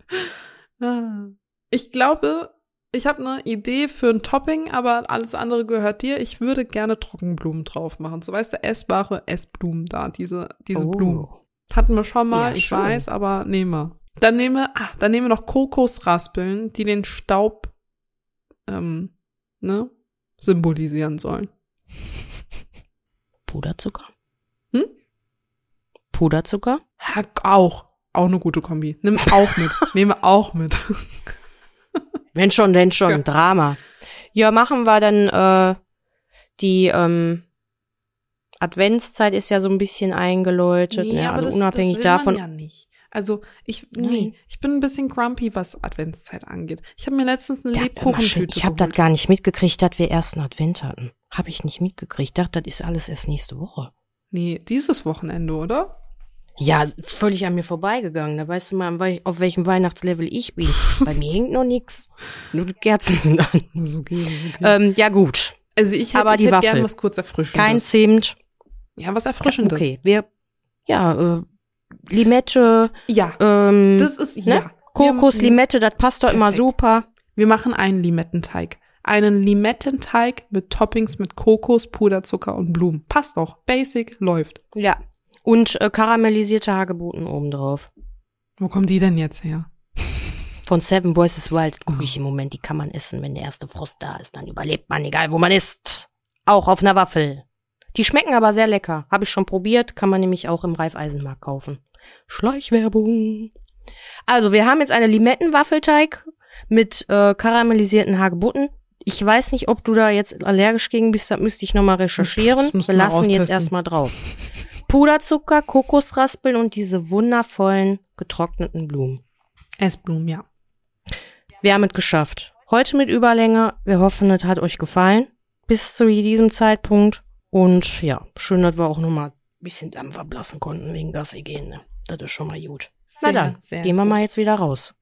Ah. Ich glaube, ich habe eine Idee für ein Topping, aber alles andere gehört dir. Ich würde gerne Trockenblumen drauf machen. So weißt du, essbare Essblumen da, diese, diese Oh. Blumen. Hatten wir schon mal, Ja, ich schön. weiß, aber nehmen wir. Dann nehmen wir, ah, dann nehmen wir noch Kokosraspeln, die den Staub, ähm, ne, symbolisieren sollen. Puderzucker? Hm? Puderzucker? Ja, auch. Auch eine gute Kombi. Nimm auch mit. Nehme auch mit. Wenn schon, denn schon. Ja. Drama. Ja, machen wir dann äh, die ähm, Adventszeit ist ja so ein bisschen eingeläutet, ne? also unabhängig will davon. Ja nicht. Also ich, Nein. nee, ich bin ein bisschen grumpy, was Adventszeit angeht. Ich habe mir letztens eine Ja, Lebkuchentüte. Ich habe das gar nicht mitgekriegt, dass wir ersten Advent hatten. Habe ich nicht mitgekriegt. Ich dachte, das ist alles erst nächste Woche. Nee, dieses Wochenende, oder? Ja, völlig an mir vorbeigegangen. Da weißt du mal, auf welchem Weihnachtslevel ich bin. Bei mir hängt noch nix. Nur die Kerzen sind an. Ist okay, ist okay. Ähm, ja gut. also ich hätte, aber ich die hätte gern was kurz Erfrischendes. Kein Zimt. ja, was Erfrischendes. Okay, wir, ja, äh, Limette, Ja, ähm, das ist, ne? ja. Kokos, Limette, das passt doch immer Perfekt. super. Wir machen einen Limettenteig. Einen Limettenteig mit Toppings mit Kokos, Puderzucker und Blumen. Passt doch. Basic läuft. Ja. Und äh, karamellisierte Hagebutten obendrauf. Wo kommen die denn jetzt her? Von Seven Boys is Wild gucke ich im Moment, die kann man essen, wenn der erste Frost da ist. Dann überlebt man, egal wo man ist. Auch auf einer Waffel. Die schmecken aber sehr lecker. Habe ich schon probiert, kann man nämlich auch im Reifeisenmarkt kaufen. Schleichwerbung. Also, wir haben jetzt eine Limettenwaffelteig mit äh, karamellisierten Hagebutten. Ich weiß nicht, ob du da jetzt allergisch gegen bist, das müsste ich nochmal recherchieren. Das müssen Wir lassen jetzt erstmal drauf. Puderzucker, Kokosraspeln und diese wundervollen getrockneten Blumen. Essblumen, ja. Wir haben es geschafft. Heute mit Überlänge. Wir hoffen, es hat euch gefallen. Bis zu diesem Zeitpunkt. Und ja, schön, dass wir auch nochmal ein bisschen Dampf ablassen konnten wegen Gassi gehen. Ne? Das ist schon mal gut. Na Sehr, dann, sehr gehen wir gut. mal jetzt wieder raus.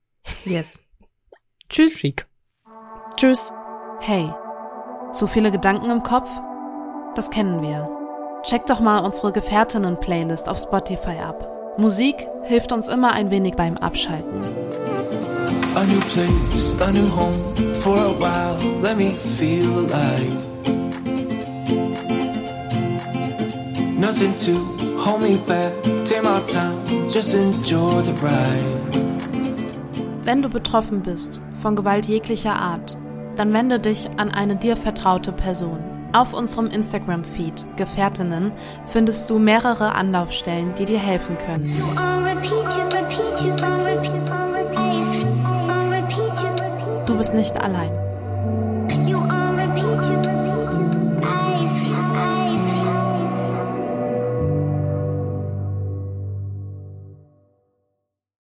Yes. Tschüss. Schick. Tschüss. Hey, zu viele Gedanken im Kopf? Das kennen wir. Check doch mal unsere Gefährtinnen-Playlist auf Spotify ab. Musik hilft uns immer ein wenig beim Abschalten. A new place, a new home for a while. Let me feel alive. Nothing to hold me back. Take my time, just enjoy the ride. Wenn du betroffen bist von Gewalt jeglicher Art, dann wende dich an eine dir vertraute Person. Auf unserem Instagram-Feed Gefährtinnen findest du mehrere Anlaufstellen, die dir helfen können. Du bist nicht allein.